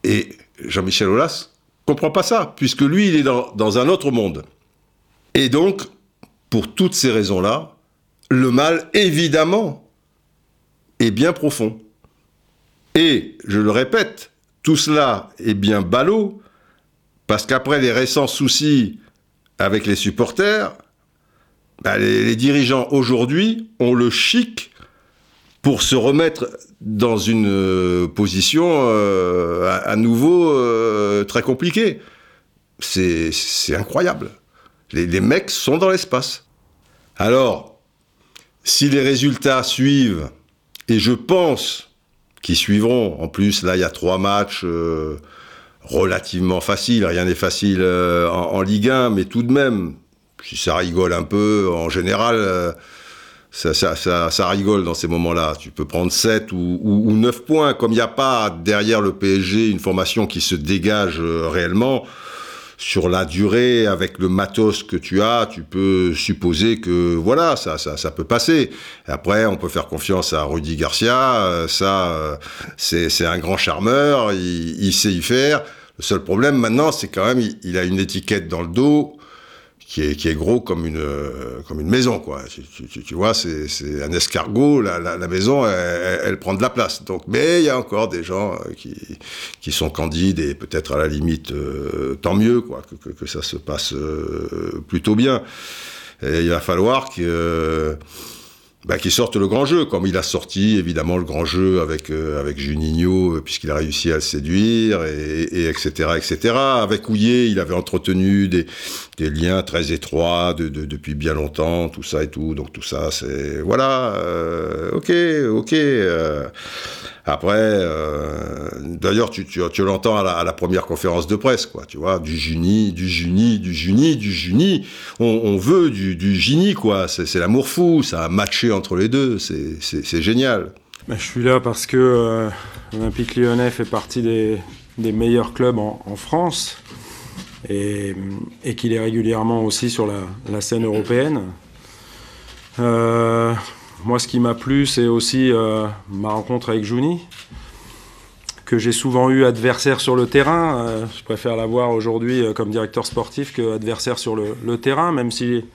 Et Jean-Michel Aulas comprend pas ça, puisque lui, il est dans, un autre monde. Et donc, pour toutes ces raisons-là, le mal, évidemment, est bien profond. Et, je le répète, tout cela est bien ballot, parce qu'après les récents soucis avec les supporters, bah, les, dirigeants aujourd'hui ont le chic pour se remettre dans une euh, position euh, à, nouveau euh, très compliquée. C'est incroyable. Les, mecs sont dans l'espace. Alors, si les résultats suivent, et je pense qui suivront. En plus, là, il y a trois matchs relativement faciles. Rien n'est facile euh, en, Ligue 1, mais tout de même, si ça rigole un peu, en général, euh, ça, ça, rigole dans ces moments-là. Tu peux prendre 7 ou, ou, 9 points. Comme il n'y a pas derrière le PSG une formation qui se dégage réellement, sur la durée, avec le matos que tu as, tu peux supposer que voilà, ça, ça, ça peut passer. Après, on peut faire confiance à Rudy Garcia. Euh, ça, euh, c'est un grand charmeur. Il, il, sait y faire. Le seul problème maintenant, c'est quand même, il, a une étiquette dans le dos qui est, qui est gros comme une, euh, comme une maison, quoi. Tu, tu, tu vois, c'est un escargot, la, la, la maison, elle, elle, prend de la place. Donc, mais il y a encore des gens euh, qui, qui sont candides et peut-être à la limite, euh, tant mieux, quoi, que, que, que, ça se passe plutôt bien. Et il va falloir que bah, qui sorte le grand jeu, comme il a sorti évidemment le grand jeu avec euh, avec Juninho, euh, puisqu'il a réussi à le séduire, et, et etc. etc. Avec Houillet, il avait entretenu des, des liens très étroits de, de, depuis bien longtemps, tout ça et tout. Donc tout ça, c'est voilà, euh, ok, ok. Euh, après, euh, d'ailleurs, tu, l'entends à la, première conférence de presse, quoi. Tu vois, du Juni, du Juni, du Juni, du Juni. On, veut du, du Gini, quoi. C'est l'amour fou. Ça a matché entre les deux. C'est génial. Ben, je suis là parce que euh, l'Olympique lyonnais fait partie des, meilleurs clubs en, France et, qu'il est régulièrement aussi sur la, la scène européenne. Euh, moi, ce qui m'a plu, c'est aussi euh, ma rencontre avec Juni, que j'ai souvent eu adversaire sur le terrain. Euh, je préfère l'avoir aujourd'hui euh, comme directeur sportif que adversaire sur le, terrain, même si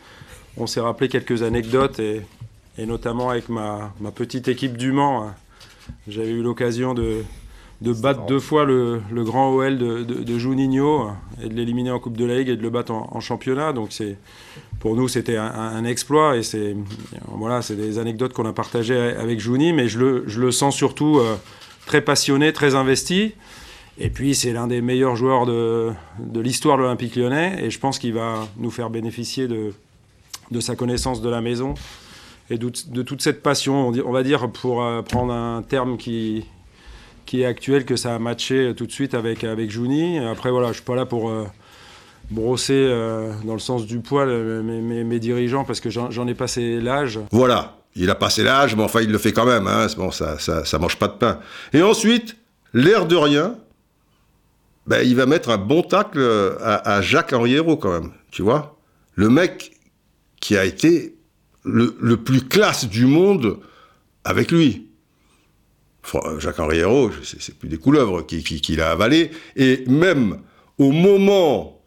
on s'est rappelé quelques anecdotes, et, notamment avec ma, ma, petite équipe du Mans. J'avais eu l'occasion de, de battre deux fois le, le grand OL de, de, de, Juninho et de l'éliminer en Coupe de la Ligue et de le battre en, en championnat. Donc c'est pour nous c'était un, un, exploit et c'est voilà c'est des anecdotes qu'on a partagées avec Juni, mais je le, je le sens surtout euh, très passionné, très investi. Et puis c'est l'un des meilleurs joueurs de, de l'histoire de l'Olympique Lyonnais et je pense qu'il va nous faire bénéficier de, de sa connaissance de la maison et de, de toute cette passion, on, va dire pour euh, prendre un terme qui qui est actuel que ça a matché tout de suite avec, avec Juni. Après, voilà, je ne suis pas là pour euh, brosser euh, dans le sens du poil euh, mes, dirigeants parce que j'en ai passé l'âge. Voilà, il a passé l'âge, mais enfin, il le fait quand même. Hein. Bon, ça, ça, mange pas de pain. Et ensuite, l'air de rien, ben, il va mettre un bon tacle à, Jacques-Henri Hérault quand même, tu vois. Le mec qui a été le plus classe du monde avec lui. Jacques-Henri Hérault, c'est plus des couleuvres qu'il qui, a avalé. Et même au moment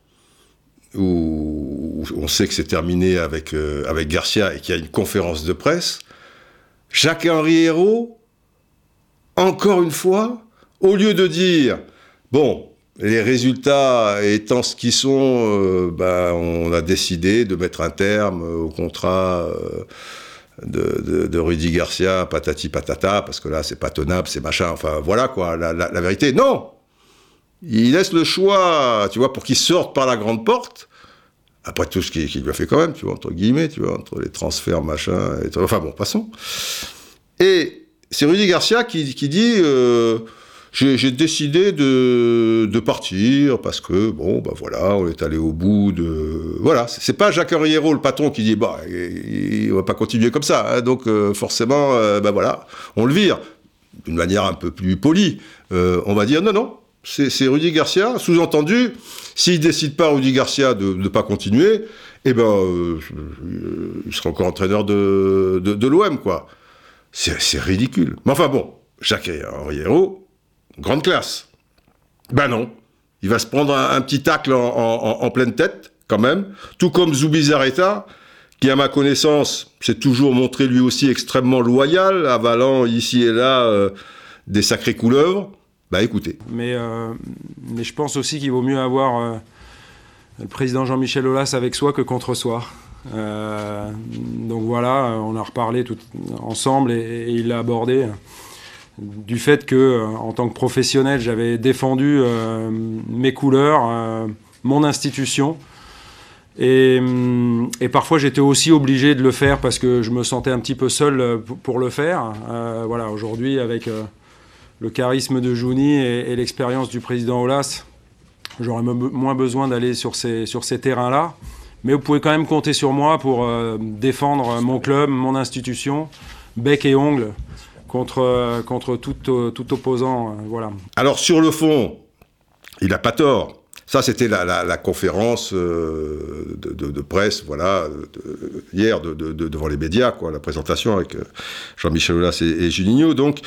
où on sait que c'est terminé avec, euh, avec Garcia et qu'il y a une conférence de presse, Jacques-Henri Hérault encore une fois, au lieu de dire, bon, les résultats étant ce qu'ils sont, euh, ben, on a décidé de mettre un terme au contrat euh, de, Rudy Garcia, patati patata, parce que là, c'est pas tenable, c'est machin. Enfin, voilà quoi, la, vérité. Non Il laisse le choix, tu vois, pour qu'il sorte par la grande porte. Après tout ce qu'il lui a fait quand même, tu vois, entre guillemets, tu vois, entre les transferts, machin. Et enfin bon, passons. Et c'est Rudy Garcia qui, qui dit. Euh, j'ai décidé de, partir parce que, bon, bah voilà, on est allé au bout de. Voilà, c'est pas Jacques Henriero, le patron, qui dit, bah, il, va pas continuer comme ça. Hein, donc, euh, forcément, euh, bah voilà, on le vire. D'une manière un peu plus polie. Euh, on va dire, non, non, c'est Rudy Garcia. Sous-entendu, s'il décide pas, Rudy Garcia, de ne pas continuer, eh ben, il sera encore entraîneur de, de, l'OM, quoi. C'est ridicule. Mais enfin bon, Jacques Henriero, grande classe. Ben non. Il va se prendre un, petit tacle en, pleine tête, quand même. Tout comme Zubizarreta, qui, à ma connaissance, s'est toujours montré lui aussi extrêmement loyal, avalant ici et là euh, des sacrés couleuvres. Bah écoutez. Mais, euh, mais je pense aussi qu'il vaut mieux avoir euh, le président Jean-Michel Aulas avec soi que contre soi. donc voilà, on a reparlé tout ensemble et il l'a abordé du fait que, euh, en tant que professionnel, j'avais défendu euh, mes couleurs, euh, mon institution. Et, parfois, j'étais aussi obligé de le faire parce que je me sentais un petit peu seul pour le faire. voilà, aujourd'hui, avec le charisme de Jouni et, l'expérience du président Olas, j'aurais moins besoin d'aller sur ces, sur ces terrains-là. Mais vous pouvez quand même compter sur moi pour défendre mon club, mon institution, bec et ongle contre, euh, contre tout, euh, tout opposant. Euh, voilà. Alors sur le fond, il n'a pas tort. Ça, c'était la, la, conférence de, de, presse, voilà, hier devant les médias, quoi, la présentation avec Jean-Michel Aulas et, et, Juninho. Donc,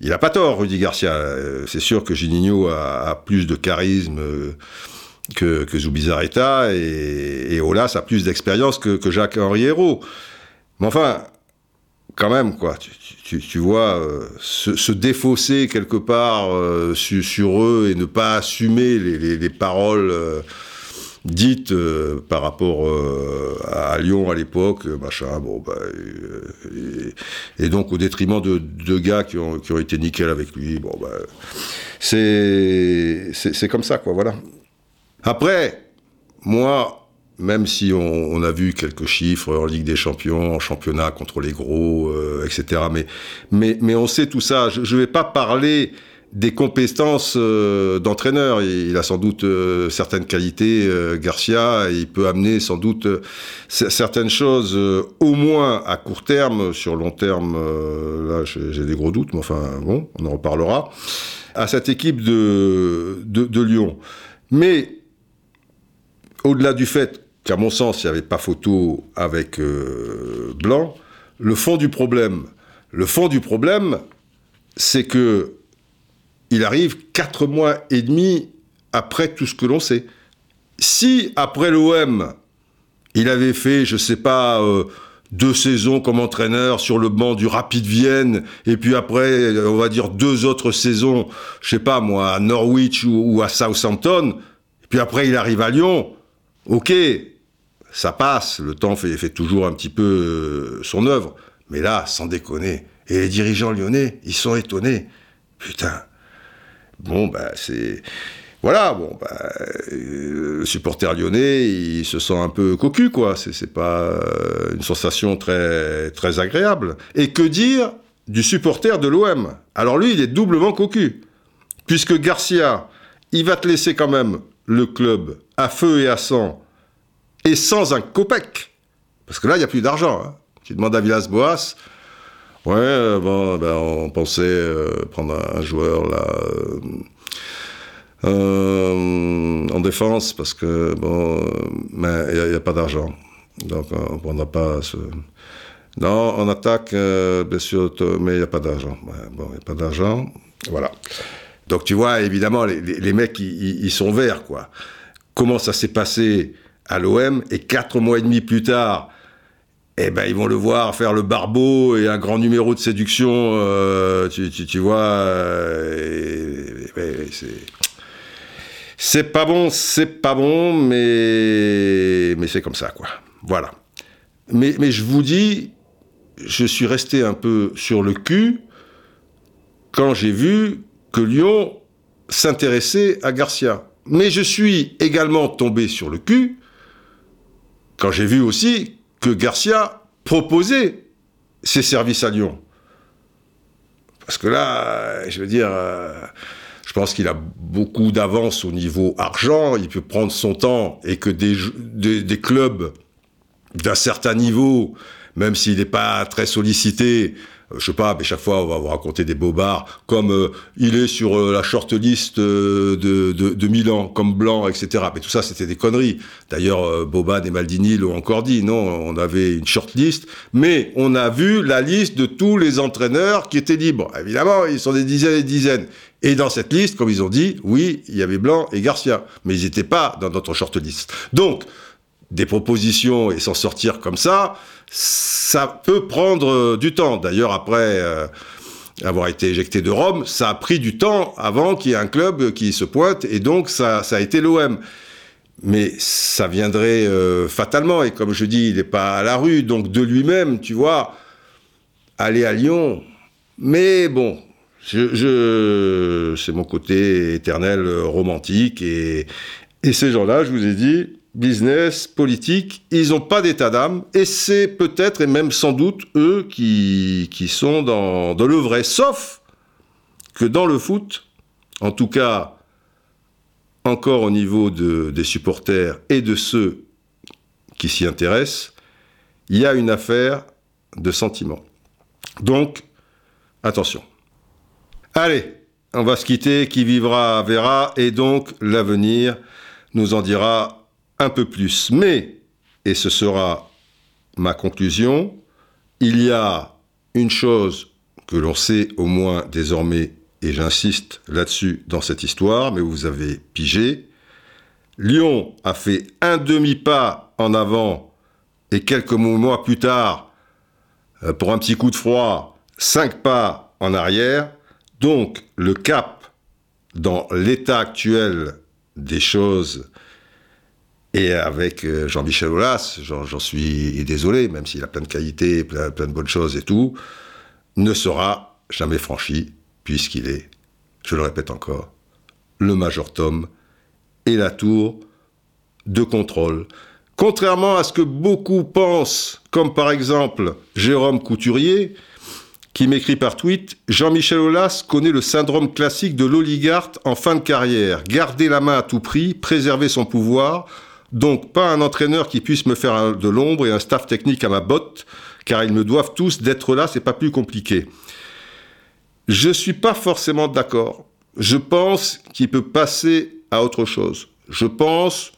il n'a pas tort, Rudy Garcia. C'est sûr que Juninho a, plus de charisme que, que Zubizarreta et, et Aulas a plus d'expérience que, que Jacques Henriero. Mais enfin, quand même, quoi. Tu, vois, euh, se, défausser quelque part euh, sur eux et ne pas assumer les, les, paroles euh, dites par rapport à Lyon à l'époque, machin, bon, bah, et, donc au détriment de deux gars qui ont, qui ont été nickel avec lui, bon, bah, c'est comme ça, quoi, voilà. Après, moi, même si on, a vu quelques chiffres en Ligue des Champions, en championnat contre les gros, euh, etc. Mais, mais, mais on sait tout ça. Je ne vais pas parler des compétences euh, d'entraîneur. Il, a sans doute euh, certaines qualités, Garcia, et il peut amener sans doute certaines choses, au moins à court terme, sur long terme, là j'ai des gros doutes, mais enfin bon, on en reparlera, à cette équipe de, de, de Lyon. Mais au-delà du fait qu'à mon sens, il n'y avait pas photo avec euh, Blanc. Le fond du problème, le fond du problème, c'est que il arrive quatre mois et demi après tout ce que l'on sait. Si après l'OM, il avait fait, je sais pas, euh, deux saisons comme entraîneur sur le banc du Rapid Vienne, et puis après, on va dire deux autres saisons, je sais pas moi, à Norwich ou, ou à Southampton, et puis après il arrive à Lyon. Ok, ça passe, le temps fait, toujours un petit peu euh, son œuvre. Mais là, sans déconner. Et les dirigeants lyonnais, ils sont étonnés. Putain. Bon, bah, c'est. Voilà, bon, bah, euh, le supporter lyonnais, il se sent un peu cocu, quoi. C'est pas euh, une sensation très, très agréable. Et que dire du supporter de l'OM Alors lui, il est doublement cocu. Puisque Garcia, il va te laisser quand même le club à feu et à sang et sans un copec. Parce que là, il n'y a plus d'argent. Hein. Tu demandes à Villas-Boas, ouais, euh, bon, ben, on pensait euh, prendre un, joueur là. Euh, en défense parce que bon mais il n'y a, pas d'argent donc on prendra pas ce non en attaque bien sûr mais il n'y a pas d'argent bon il n'y a pas d'argent voilà donc tu vois évidemment les, les, mecs ils sont verts quoi comment ça s'est passé à l'OM et quatre mois et demi plus tard, eh ben ils vont le voir faire le barbeau et un grand numéro de séduction, euh, tu, vois. Euh, c'est pas bon, c'est pas bon, mais mais c'est comme ça quoi. Voilà. Mais mais je vous dis, je suis resté un peu sur le cul quand j'ai vu que Lyon s'intéressait à Garcia. Mais je suis également tombé sur le cul j'ai vu aussi que Garcia proposait ses services à Lyon. Parce que là, je veux dire, je pense qu'il a beaucoup d'avance au niveau argent, il peut prendre son temps et que des, des clubs d'un certain niveau, même s'il n'est pas très sollicité, je sais pas, mais chaque fois on va vous raconter des bobards, comme euh, il est sur euh, la shortlist euh, de, de, de, Milan, comme Blanc, etc. Mais tout ça, c'était des conneries. D'ailleurs, euh, Boban et Maldini l'ont encore dit. Non, on avait une shortlist, mais on a vu la liste de tous les entraîneurs qui étaient libres. Évidemment, ils sont des dizaines et des dizaines. Et dans cette liste, comme ils ont dit, oui, il y avait Blanc et Garcia, mais ils n'étaient pas dans notre shortlist. Donc, des propositions et s'en sortir comme ça, ça peut prendre du temps. D'ailleurs, après euh, avoir été éjecté de Rome, ça a pris du temps avant qu'il y ait un club qui se pointe, et donc ça, ça a été l'OM. Mais ça viendrait euh, fatalement, et comme je dis, il n'est pas à la rue, donc de lui-même, tu vois, aller à Lyon. Mais bon, je c'est mon côté éternel romantique, et, et ces gens-là, je vous ai dit, business, politique, ils n'ont pas d'état d'âme, et c'est peut-être et même sans doute eux qui, qui sont dans, dans le vrai, sauf que dans le foot, en tout cas encore au niveau de, des supporters et de ceux qui s'y intéressent, il y a une affaire de sentiment. Donc, attention. Allez, on va se quitter, qui vivra verra, et donc l'avenir nous en dira un peu plus. Mais, et ce sera ma conclusion, il y a une chose que l'on sait au moins désormais, et j'insiste là-dessus dans cette histoire, mais vous avez pigé, Lyon a fait un demi-pas en avant et quelques mois plus tard, euh, pour un petit coup de froid, cinq pas en arrière. Donc le cap dans l'état actuel des choses et avec euh, Jean-Michel Aulas, j'en suis désolé, même s'il a plein de qualités, plein, de bonnes choses et tout, ne sera jamais franchi, puisqu'il est, je le répète encore, le Major Tom et la tour de contrôle. Contrairement à ce que beaucoup pensent, comme par exemple Jérôme Couturier, qui m'écrit par tweet Jean-Michel Aulas connaît le syndrome classique de l'oligarque en fin de carrière. Garder la main à tout prix, préserver son pouvoir, donc pas un entraîneur qui puisse me faire de l'ombre et un staff technique à ma botte, car ils me doivent tous d'être là, c'est pas plus compliqué. Je suis pas forcément d'accord. Je pense qu'il peut passer à autre chose. Je pense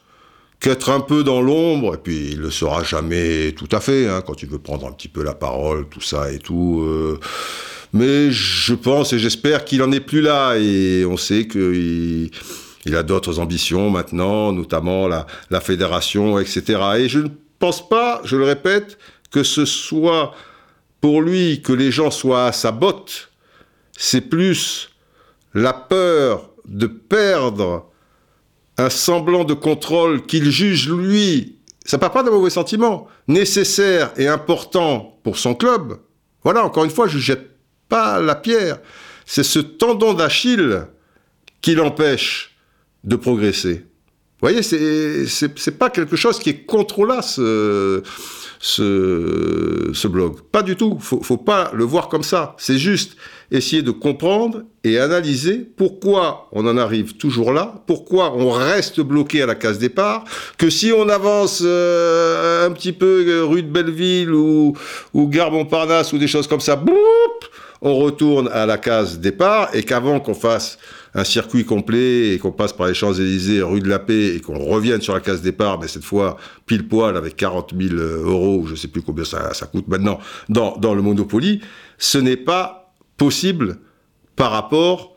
qu'être un peu dans l'ombre, et puis il le sera jamais tout à fait, hein, quand tu veux prendre un petit peu la parole, tout ça et tout. Euh, mais je pense et j'espère qu'il en est plus là, et on sait qu'il il a d'autres ambitions maintenant, notamment la, la fédération, etc. Et je ne pense pas, je le répète, que ce soit pour lui que les gens soient à sa botte. C'est plus la peur de perdre un semblant de contrôle qu'il juge, lui, ça part pas d'un mauvais sentiment, nécessaire et important pour son club. Voilà, encore une fois, je jette pas la pierre. C'est ce tendon d'Achille qui l'empêche de progresser. Vous voyez, c'est pas quelque chose qui est contrôlable, ce, ce, blog. Pas du tout. Faut, faut pas le voir comme ça. C'est juste essayer de comprendre et analyser pourquoi on en arrive toujours là, pourquoi on reste bloqué à la case départ, que si on avance euh, un petit peu euh, rue de Belleville ou, ou Gare Montparnasse ou des choses comme ça, boum, on retourne à la case départ et qu'avant qu'on fasse un circuit complet et qu'on passe par les Champs-Élysées, rue de la Paix et qu'on revienne sur la case départ, mais cette fois pile poil avec 40 000 euros, je ne sais plus combien ça, ça coûte maintenant, dans, dans le Monopoly, ce n'est pas possible par rapport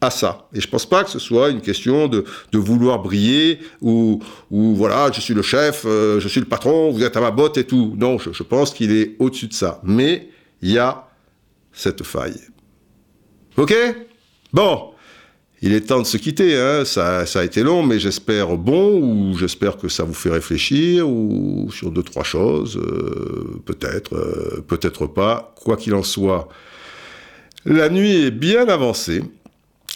à ça. Et je pense pas que ce soit une question de, de vouloir briller ou, ou voilà, je suis le chef, euh, je suis le patron, vous êtes à ma botte et tout. Non, je, je pense qu'il est au-dessus de ça. Mais il y a cette faille. Ok? Bon, il est temps de se quitter. Hein. Ça, ça a été long, mais j'espère bon ou j'espère que ça vous fait réfléchir ou sur deux trois choses. euh, peut-être, euh, peut-être pas. Quoi qu'il en soit, la nuit est bien avancée.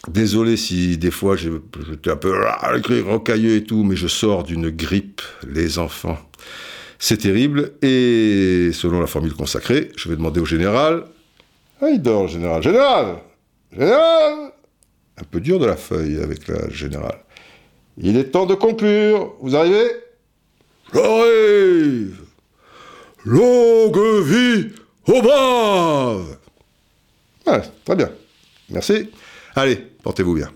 Désolé si des fois j'étais un peu ah, rocailleux et tout, mais je sors d'une grippe, les enfants. C'est terrible. Et selon la formule consacrée, je vais demander au général. Ah, il dort, général. Général Général Un peu dur de la feuille avec la générale. Il est temps de conclure. Vous arrivez? J'arrive Longue vie aux braves Ah, Très bien. Merci. Allez, portez-vous bien.